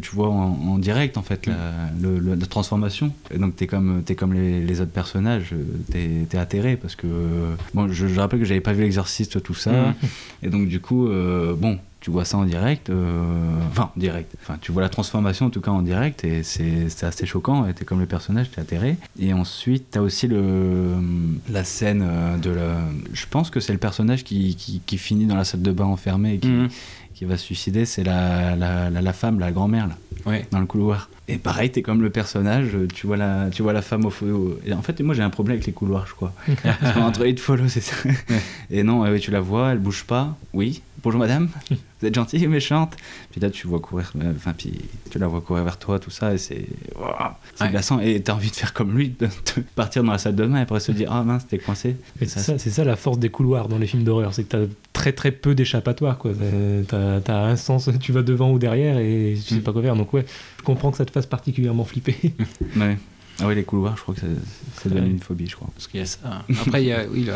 Tu vois en, en direct, en fait, la, le- le- la transformation. Et donc, t'es comme, es comme les, les autres personnages, t'es es atterré parce que. euh, Bon, je, je rappelle que j'avais pas vu l'exorciste, tout ça. Mhm. Et donc, du coup, euh, bon, tu vois ça en direct. euh, Enfin, en direct. Enfin, tu vois la transformation, en tout cas, en direct. Et c'est assez choquant. Et t'es comme le personnage, t'es atterré. Et ensuite, t'as aussi la scène euh, de la. Je pense que c'est le personnage qui finit dans la salle de bain enfermé et qui, Mhm. Qui va se suicider. C'est la, la, la, la femme, la grand-mère, là Ouais. dans le couloir. Et pareil, t'es comme le personnage, tu vois la, tu vois la femme au feu. Et en fait, moi j'ai un problème avec les couloirs, je crois. Parce qu'entre It Follow, c'est ça. Et non, ouais, tu la vois, elle bouge pas. Oui, bonjour madame, vous êtes gentille ou méchante Puis là, tu vois courir, euh, enfin, puis tu la vois courir vers toi, tout ça, et c'est. C'est Ouais. glaçant. Et t'as envie de faire comme lui, de, de partir dans la salle de bain et après se dire, ah mince, t'es coincé. Et c'est ça, c'est ça la force des couloirs dans les films d'horreur, c'est que t'as très très peu d'échappatoires quoi. T'as t'as un sens, tu vas devant ou derrière et tu sais Mm. pas quoi faire. Donc ouais, je comprends que ça te fasse particulièrement flipper. Ouais. Ah oui, les couloirs, je crois que c'est devenu Ouais. une phobie, je crois. Parce qu'il y a ça. Après, il y a, oui,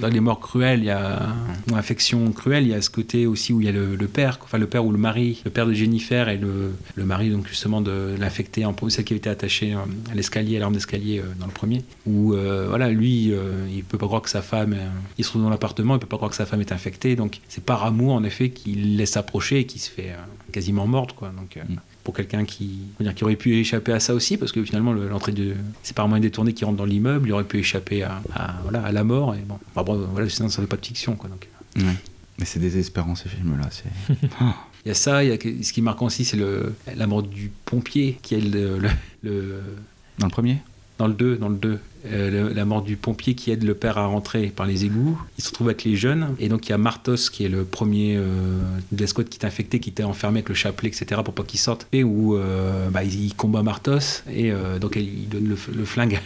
dans les morts cruelles, il y a ou infection cruelle, il y a ce côté aussi où il y a le, le père, enfin le père ou le mari, le père de Jennifer et le, le mari donc justement de l'infecté, celle qui avait été attachée euh, à l'escalier, à l'arme d'escalier euh, dans le premier. Où euh, voilà, lui, euh, il peut pas croire que sa femme, euh, il se trouve dans l'appartement, il peut pas croire que sa femme est infectée, donc c'est par amour en effet qu'il laisse approcher et qui se fait euh, quasiment mordre quoi. Donc euh, Mm. Pour quelqu'un qui, qui aurait pu échapper à ça aussi, parce que finalement le- l'entrée de, c'est par un moyen détourné qui rentre dans l'immeuble, il aurait pu échapper à, à, voilà, à la mort. Et bon, bon, voilà, sinon ça n'est pas de fiction quoi. Donc Ouais. Mais c'est désespérant ces films-là. c'est- Ah. il y a ça, il y a ce qui est marquant aussi, c'est la mort du pompier qui est le, le- le- Dans le premier? Dans le 2, dans le 2, euh, la mort du pompier qui aide le père à rentrer par les égouts. Il se retrouve avec les jeunes. Et donc il y a Martos qui est le premier euh, de qui est infecté, qui était enfermé avec le chapelet, etc. pour pas qu'il sorte. Et où euh, bah, il, combat Martos. Et euh, donc il donne le, flingue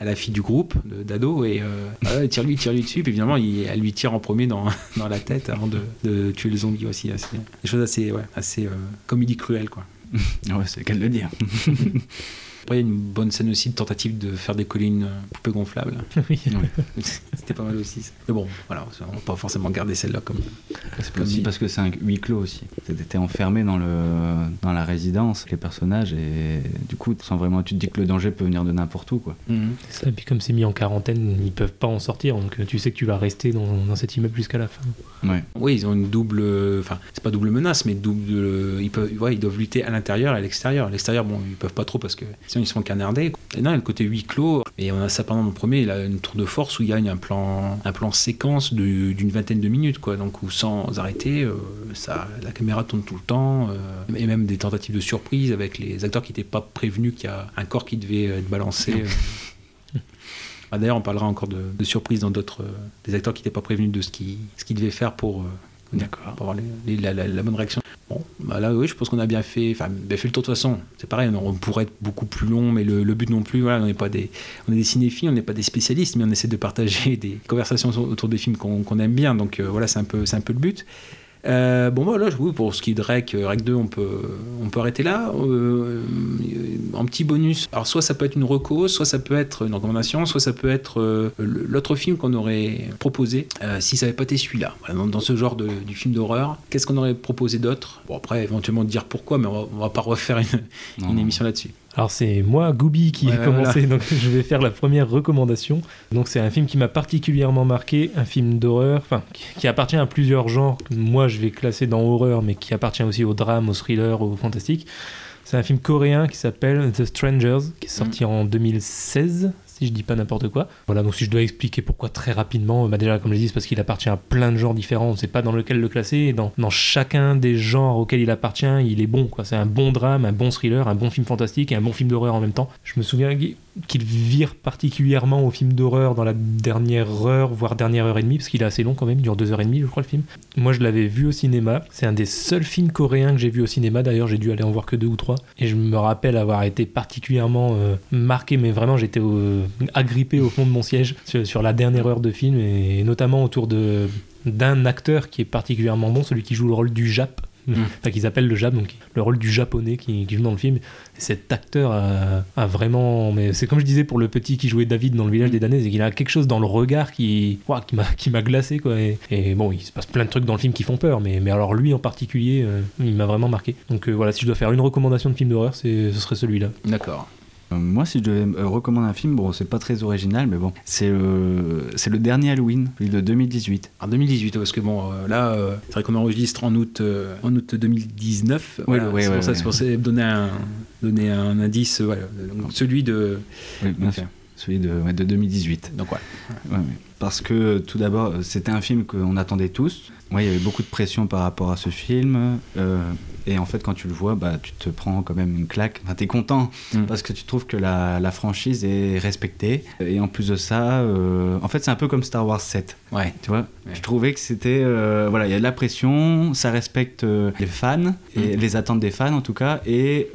à, la fille du groupe d'ado. Et euh, voilà, il tire lui, tire lui dessus. Puis évidemment, il, elle lui tire en premier dans, dans la tête avant de, tuer le zombie aussi. C'est des choses assez, ouais, assez comédie cruelle quoi. Ouais, c'est le cas de le dire. Après, il y a une bonne scène aussi de tentative de faire décoller une euh, poupée gonflable. Oui. C'était pas mal aussi. ça. Mais bon, voilà, on va pas forcément garder celle-là comme. Aussi parce que c'est un huis clos aussi. T'étais enfermé dans, le, dans la résidence, les personnages, et du coup, sans vraiment, tu te dis que le danger peut venir de n'importe où. Quoi. Ça, et puis comme c'est mis en quarantaine, ils peuvent pas en sortir, donc euh, tu sais que tu vas rester dans, dans cet immeuble jusqu'à la fin. Ouais. Oui, ils ont une double. Enfin, c'est pas double menace, mais double. Ils, peuvent, ouais, ils doivent lutter à l'intérieur et à l'extérieur. À l'extérieur, bon, ils peuvent pas trop parce que sinon ils se font canarder. Et non, il y a le côté huis clos. Et on a ça pendant le premier, il a une tour de force où il y a un plan, un plan séquence d'une vingtaine de minutes, quoi. Donc, où sans arrêter, euh, ça, la caméra tourne tout le temps. euh, et même des tentatives de surprise avec les acteurs qui n'étaient pas prévenus qu'il y a un corps qui devait être balancé. euh. Ah, D'ailleurs, on parlera encore de, de surprises dans d'autres. euh, des acteurs qui n'étaient pas prévenus de ce qu'ils ce qu'ils devaient faire pour. D'accord. avoir la, bonne réaction. Bon, bah là, oui, je pense qu'on a bien fait, enfin, fait le tour de toute façon. C'est pareil, on, pourrait être beaucoup plus long, mais le, but non plus, voilà, on n'est pas des, on est des cinéphiles, on n'est pas des spécialistes, mais on essaie de partager des conversations autour des films qu'on aime bien. Donc euh, voilà, c'est un c'est un peu le but. Euh, bon, voilà, oui, pour ce qui est de Rec, euh, Rec 2, on peut, on peut arrêter là. Euh, en petit bonus, alors soit ça peut être une reco, soit ça peut être une recommandation, soit ça peut être euh, l'autre film qu'on aurait proposé euh, si ça n'avait pas été celui-là. Voilà, dans, dans ce genre de, du film d'horreur, qu'est-ce qu'on aurait proposé d'autre? Bon, après, éventuellement dire pourquoi, mais on va, on va pas refaire une, émission là-dessus. Alors c'est moi, Gooby, qui Ouais, ai commencé, donc je vais faire la première recommandation. Donc c'est un film qui m'a particulièrement marqué, un film d'horreur, enfin qui, appartient à plusieurs genres. Moi je vais classer dans horreur, mais qui appartient aussi au drame, au thriller, au fantastique. C'est un film coréen qui s'appelle The Strangers, qui est sorti en 2016, si je dis pas n'importe quoi. Voilà, donc si je dois expliquer pourquoi très rapidement, bah déjà comme je dit, c'est parce qu'il appartient à plein de genres différents, on ne sait pas dans lequel le classer, dans, chacun des genres auxquels il appartient, il est bon. C'est un bon drame, un bon thriller, un bon film fantastique et un bon film d'horreur en même temps. Je me souviens, qu'il vire particulièrement au film d'horreur dans la dernière heure, voire dernière heure et demie, parce qu'il est assez long quand même, il dure deux heures et demie, je crois, le film. Moi, je l'avais vu au cinéma. C'est un des seuls films coréens que j'ai vu au cinéma. D'ailleurs, j'ai dû aller en voir que deux ou trois. Et je me rappelle avoir été particulièrement euh, marqué, mais vraiment, j'étais agrippé au fond de mon siège sur, la dernière heure de film, et notamment autour de d'un acteur qui est particulièrement bon, celui qui joue le rôle du Jap. Enfin, qu'ils appellent le Jap, donc le rôle du japonais qui, qui joue dans le film. Et cet acteur a, a vraiment. Mais c'est comme je disais pour le petit qui jouait David dans le village des Danaises, et qu'il a quelque chose dans le regard qui, qui m'a qui m'a glacé quoi. Et, et bon, il se passe plein de trucs dans le film qui font peur, mais, mais alors lui en particulier, euh, il m'a vraiment marqué. Donc euh, voilà, si je dois faire une recommandation de film d'horreur, c'est ce serait celui-là. D'accord. Euh, Moi, si je devais me recommander un film, bon, c'est pas très original, mais bon, c'est le, c'est le dernier Halloween, celui de 2018. En 2018, parce que bon, euh, là, euh, c'est vrai qu'on enregistre en août, euh, en août 2019. Voilà, ouais, c'est ouais, pour ça, ouais. c'est pour ça, donner un, donner un indice. euh, voilà. Donc, celui de. Oui, bien Ok. sûr. Celui de, ouais, de 2018. Donc ouais. Ouais, ouais. Parce que euh, tout d'abord, euh, c'était un film qu'on attendait tous. Moi, il y avait beaucoup de pression par rapport à ce film. euh, et en fait, quand tu le vois, bah, tu te prends quand même une claque. Enfin, t'es content Mm. parce que tu trouves que la, la franchise est respectée. Et en plus de ça, euh, en fait, c'est un peu comme Star Wars 7. Ouais. Tu vois, Ouais. je trouvais que c'était euh, voilà, il y a de la pression, ça respecte les fans et Mm. les attentes des fans en tout cas, et,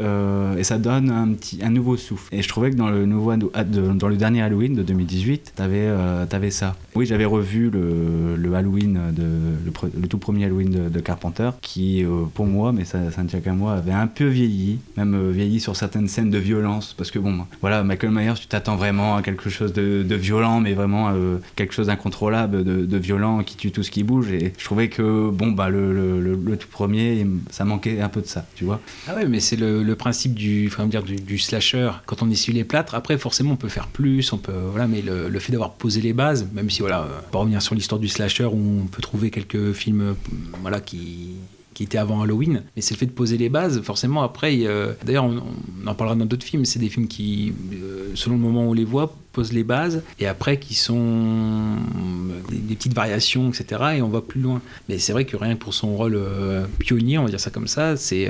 et ça donne un petit un nouveau souffle. Et je trouvais que dans le nouveau ah, dans le dernier Halloween de 2018, t'avais euh, t'avais ça. Oui, j'avais revu le, le Halloween de le, le tout premier Halloween de, Carpenter, qui euh, pour moi, mais ça, ne tient qu'à moi, avait un peu vieilli, même euh, vieilli sur certaines scènes de violence, parce que bon, voilà, Michael Myers, tu t'attends vraiment à quelque chose de, violent, mais vraiment euh, quelque chose d'incontrôlable, de, violent, qui tue tout ce qui bouge. Et je trouvais que bon, bah le, tout premier, ça manquait un peu de ça, tu vois. Ah ouais, mais c'est le, principe du, dire, du, slasher. Quand on essuie les plâtres, après, forcément, on peut faire plus, on peut, voilà, mais le, le fait d'avoir posé les bases, même si, voilà, pour revenir sur l'histoire du slasher, où on peut trouver quelques films, euh, voilà, qui qui étaient avant Halloween, mais c'est le fait de poser les bases. Forcément, après, euh, d'ailleurs, on, on en parlera dans d'autres films. C'est des films qui, euh, selon le moment où on les voit, posent les bases, et après qui sont euh, des, des petites variations, etc. Et on va plus loin. Mais c'est vrai que rien que pour son rôle euh, pionnier, on va dire ça comme ça, c'est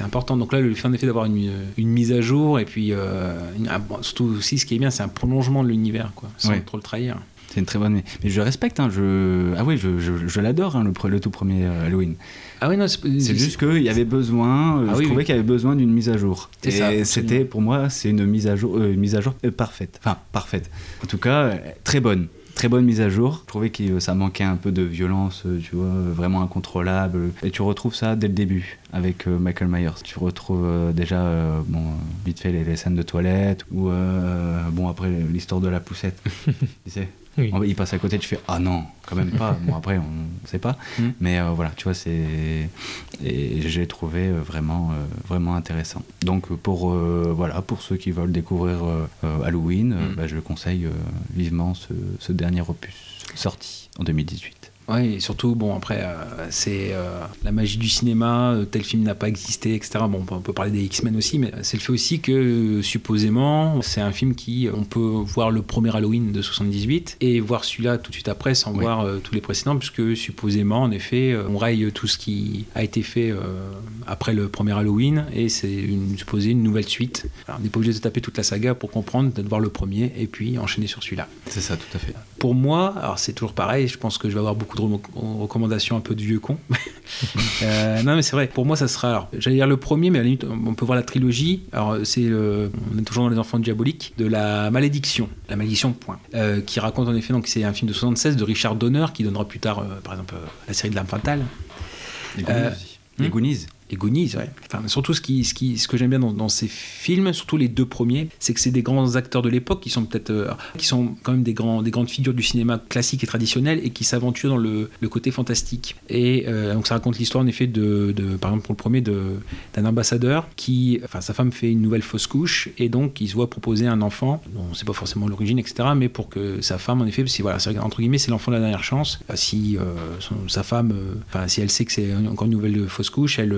important. Donc là, le fait en effet d'avoir une, une mise à jour, et puis une- ah, surtout aussi, ce qui est bien, c'est un prolongement de l'univers, quoi, sans Ouais. trop le trahir. C'est une très bonne. Mais je respecte, hein, je... ah oui, je, je, je l'adore, hein, le, tout premier euh, Halloween. Ah oui, non, C'est juste qu'il y avait besoin, euh, Ah je oui, trouvais oui. qu'il y avait besoin d'une mise à jour. Et c'était, pour moi, c'est une mise à jour, euh, une mise à jour euh, parfaite. Enfin, parfaite. En tout cas, très bonne. Très bonne mise à jour. Je trouvais que ça manquait un peu de violence, tu vois, vraiment incontrôlable. Et tu retrouves ça dès le début avec Michael Myers. Tu retrouves déjà, euh, bon, vite fait les, les scènes de toilette ou, euh, bon, après l'histoire de la poussette. tu sais? Oui. il passe à côté, tu fais ah non, quand même pas. Bon après on sait pas, Mm. mais euh, voilà, tu vois c'est et j'ai trouvé euh, vraiment euh, vraiment intéressant. Donc pour euh, voilà pour ceux qui veulent découvrir Halloween, Mm. bah, je conseille vivement ce, ce dernier opus sorti en 2018. Oui, et surtout, bon, après, euh, c'est euh, la magie du cinéma, euh, tel film n'a pas existé, etc. Bon, on peut, on peut parler des X-Men aussi, mais c'est le fait aussi que, supposément, c'est un film qui, on peut voir le premier Halloween de 78 et voir celui-là tout de suite après sans Oui. voir tous les précédents, puisque supposément, en effet, on raye tout ce qui a été fait après le premier Halloween et c'est une, supposé une nouvelle suite. Alors, on n'est pas obligé de taper toute la saga pour comprendre, de voir le premier et puis enchaîner sur celui-là. C'est ça, tout à fait. Pour moi, alors c'est toujours pareil, je pense que je vais avoir beaucoup de recommandations un peu de vieux con. Euh, non, mais c'est vrai, pour moi, ça sera. Alors, j'allais dire le premier, mais à la limite, on peut voir la trilogie. Alors, c'est. on est toujours dans Les Enfants Diaboliques, de La Malédiction. La Malédiction, point. Euh, qui raconte en effet, donc c'est un film de 76 de Richard Donner, qui donnera plus tard, euh, par exemple, la série de l'âme fatale. Les Goonies. Les hmm Goonies. Et Goonies, ouais. Enfin, surtout ce, qui, ce, qui, ce que j'aime bien dans, ces films, surtout les deux premiers, c'est que c'est des grands acteurs de l'époque qui sont peut-être, euh, qui sont quand même des, grands, des grandes figures du cinéma classique et traditionnel et qui s'aventurent dans le, le côté fantastique. Et euh, donc ça raconte l'histoire en effet de, de, par exemple pour le premier, d'un ambassadeur qui, enfin sa femme fait une nouvelle fausse couche et donc il se voit proposer un enfant, dont on ne sait pas forcément l'origine, etc. Mais pour que sa femme, en effet, si voilà, c'est- entre guillemets, c'est l'enfant de la dernière chance. Si euh, sa femme, enfin si elle sait que c'est encore une nouvelle fausse couche, elle,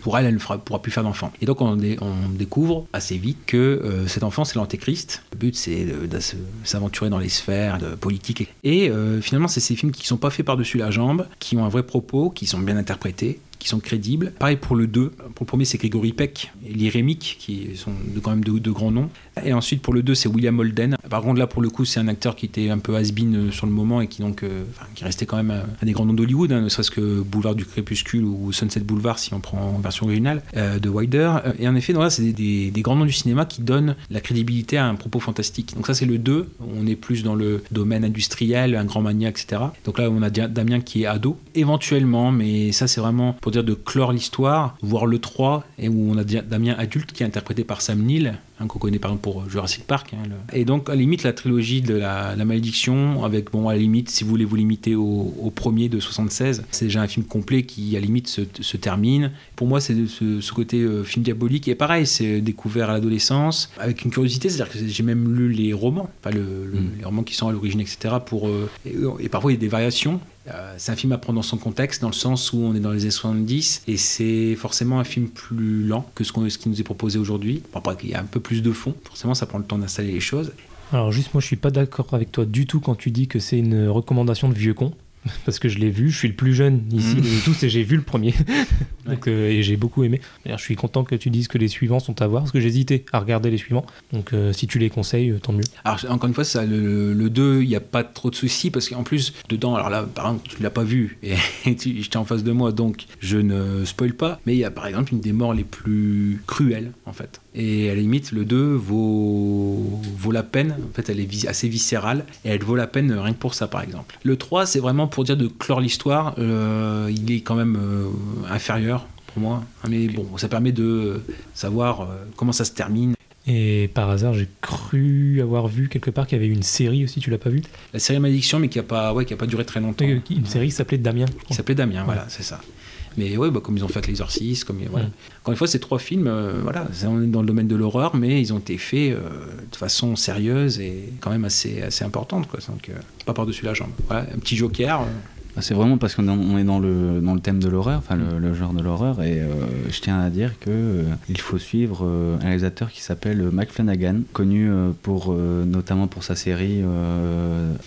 pour elle, elle ne pourra plus faire d'enfant. Et donc on, dé- on découvre assez vite que euh, cet enfant, c'est l'antéchrist. Le but, c'est de, de s'aventurer dans les sphères de politique. Et euh, finalement, c'est ces films qui sont pas faits par-dessus la jambe, qui ont un vrai propos, qui sont bien interprétés qui sont crédibles. Pareil pour le 2. Pour le premier, c'est Grégory Peck et Remick, qui sont quand même de, grands noms. Et ensuite, pour le 2, c'est William Holden. Par contre, là, pour le coup, c'est un acteur qui était un peu has-been euh, sur le moment et qui, donc, euh, qui restait quand même un, des grands noms d'Hollywood, hein, ne serait-ce que Boulevard du Crépuscule ou Sunset Boulevard, si on prend en version originale, euh, de Wilder. Euh, Et en effet, voilà, c'est des, grands noms du cinéma qui donnent la crédibilité à un propos fantastique. Donc, ça, c'est le 2. On est plus dans le domaine industriel, un grand mania, etc. Donc là, on a Damien qui est ado, éventuellement, mais ça, c'est vraiment pour de clore l'histoire, voir le 3, et où on a Damien adulte qui est interprété par Sam Neill, hein, qu'on connaît par exemple pour Jurassic Park. hein, le- Et donc, à la limite, la trilogie de la, la malédiction, avec, bon, à la limite, si vous voulez vous limiter au, au premier de 76, c'est déjà un film complet qui, à la limite, se, se termine. Pour moi, c'est ce, ce côté euh, film diabolique. Et pareil, c'est découvert à l'adolescence, avec une curiosité, c'est-à-dire que j'ai même lu les romans, enfin, le- le- Mm. les romans qui sont à l'origine, etc. Pour, euh, et, et parfois, il y a des variations. Euh, c'est un film à prendre dans son contexte, dans le sens où on est dans les années 70, et c'est forcément un film plus lent que ce qui nous est proposé aujourd'hui. Bon, après, il y a un peu plus de fond, forcément, ça prend le temps d'installer les choses. Alors juste moi je suis pas d'accord avec toi du tout quand tu dis que c'est une recommandation de vieux con. Parce que je l'ai vu, je suis le plus jeune ici Mhm. de tous et j'ai vu le premier. Donc, euh, et j'ai beaucoup aimé. D'ailleurs, je suis content que tu dises que les suivants sont à voir parce que j'hésitais à regarder les suivants. Donc euh, si tu les conseilles, euh, tant mieux. Alors, encore une fois, ça, le, le 2, il n'y a pas trop de soucis parce qu'en plus, dedans, alors là, par exemple, tu ne l'as pas vu et j'étais en face de moi, donc je ne spoil pas. Mais il y a par exemple une des morts les plus cruelles, en fait. Et à la limite, le 2 vaut, vaut la peine. En fait, elle est assez viscérale et elle vaut la peine rien que pour ça, par exemple. Le 3, c'est vraiment pour dire de clore l'histoire. Euh, il est quand même euh, inférieur pour moi. Mais bon, ça permet de savoir euh, comment ça se termine. Et par hasard, j'ai cru avoir vu quelque part qu'il y avait une série aussi, tu l'as pas vu? La série Malédiction, mais qui n'a pas, ouais, qui a pas duré très longtemps. Euh, Une série qui s'appelait Damien. qui s'appelait Damien, voilà, c'est ça. Mais ouais, bah, comme ils ont fait l'exorciste, comme voilà. Mm. Encore une fois, ces trois films, euh, voilà, on est dans le domaine de l'horreur, mais ils ont été faits euh, de façon sérieuse et quand même assez, assez importante, quoi. Donc, euh, pas par-dessus la jambe. Voilà, un petit joker. Bah, C'est vraiment parce qu'on est- dans le, dans le thème de l'horreur, enfin le, genre de l'horreur, et euh, je tiens à dire que euh, il faut suivre euh, un réalisateur qui s'appelle Mike Flanagan, connu euh, pour notamment pour sa série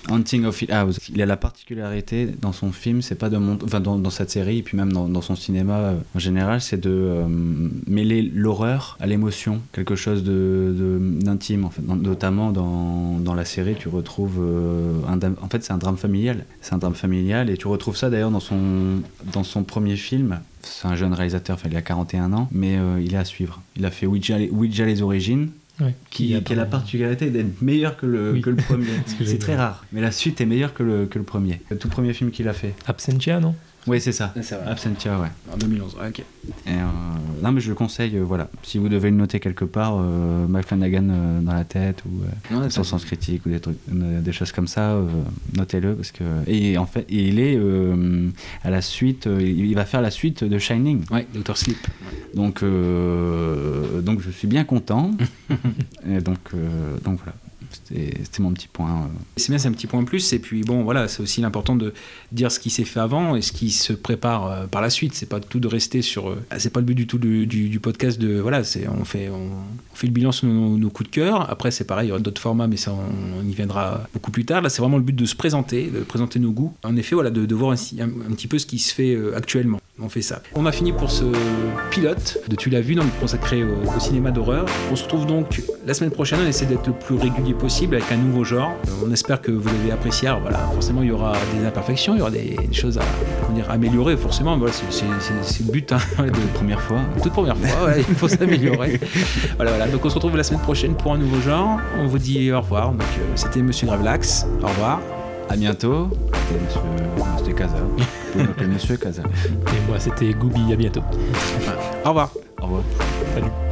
Hunting of Hill House. Il a la particularité dans son film, c'est pas de mont- enfin dans, dans cette série et puis même dans, son cinéma en général, c'est de mêler l'horreur à l'émotion, quelque chose de d'intime en fait. Dans- notamment dans, la série, tu retrouves un en fait c'est un drame familial, c'est un drame familial et tu retrouves ça d'ailleurs dans son dans son premier film. C'est un jeune réalisateur, enfin, il a 41 ans, mais euh, il est à suivre. Il a fait Ouija, les- Ouija les origines, Ouais. qui, Il a qui a la particularité d'être meilleur que le, Oui. que le premier. C'est très rare, mais la suite est meilleure que le, que le premier. Le tout premier film qu'il a fait. Absentia, non? Oui, c'est ça. vrai. Absentia, ouais. En 2011, ouais, ok. Et, euh, non, mais je le conseille, euh, voilà. Si vous devez le noter quelque part, euh, Mike Flanagan dans la tête ou Ouais, son ça- sens critique ou des, trucs, des choses comme ça, notez-le parce que et en fait il est à la suite, il va faire la suite de Shining. Ouais, Dr. Sleep. Donc donc je suis bien content. et donc donc voilà, c'était mon petit point. euh. C'est bien, c'est un petit point plus. Et puis bon, voilà, c'est aussi l'important de dire ce qui s'est fait avant et ce qui se prépare euh, par la suite. C'est pas tout de rester sur. euh, c'est pas le but du tout du, du- du podcast de. Voilà, c'est on fait on, fait le bilan sur nos, coups de cœur. Après, c'est pareil, il y aura d'autres formats, mais ça, on, y viendra beaucoup plus tard. Là, c'est vraiment le but de se présenter, de présenter nos goûts. En effet, voilà, de, voir un, petit peu ce qui se fait actuellement. On fait ça. On a fini pour ce pilote de Tu l'as vu, donc consacré au, au cinéma d'horreur. On se retrouve donc la semaine prochaine. On essaie d'être le plus régulier possible avec un nouveau genre. Euh, On espère que vous avez apprécié. Alors voilà, forcément, il y aura des imperfections, il y aura des, des choses à dire, améliorer. Forcément, voilà, c'est- le but hein, de, Toute première fois. toute première fois, ouais, il faut s'améliorer. voilà, voilà. Donc on se retrouve la semaine prochaine pour un nouveau genre. On vous dit au revoir. Donc euh, c'était Monsieur Gravelax. Au revoir. À bientôt. C'était Monsieur, Monsieur Casa. Monsieur Casa. Et moi, c'était Gooby, à bientôt. Au revoir. Au revoir. Salut.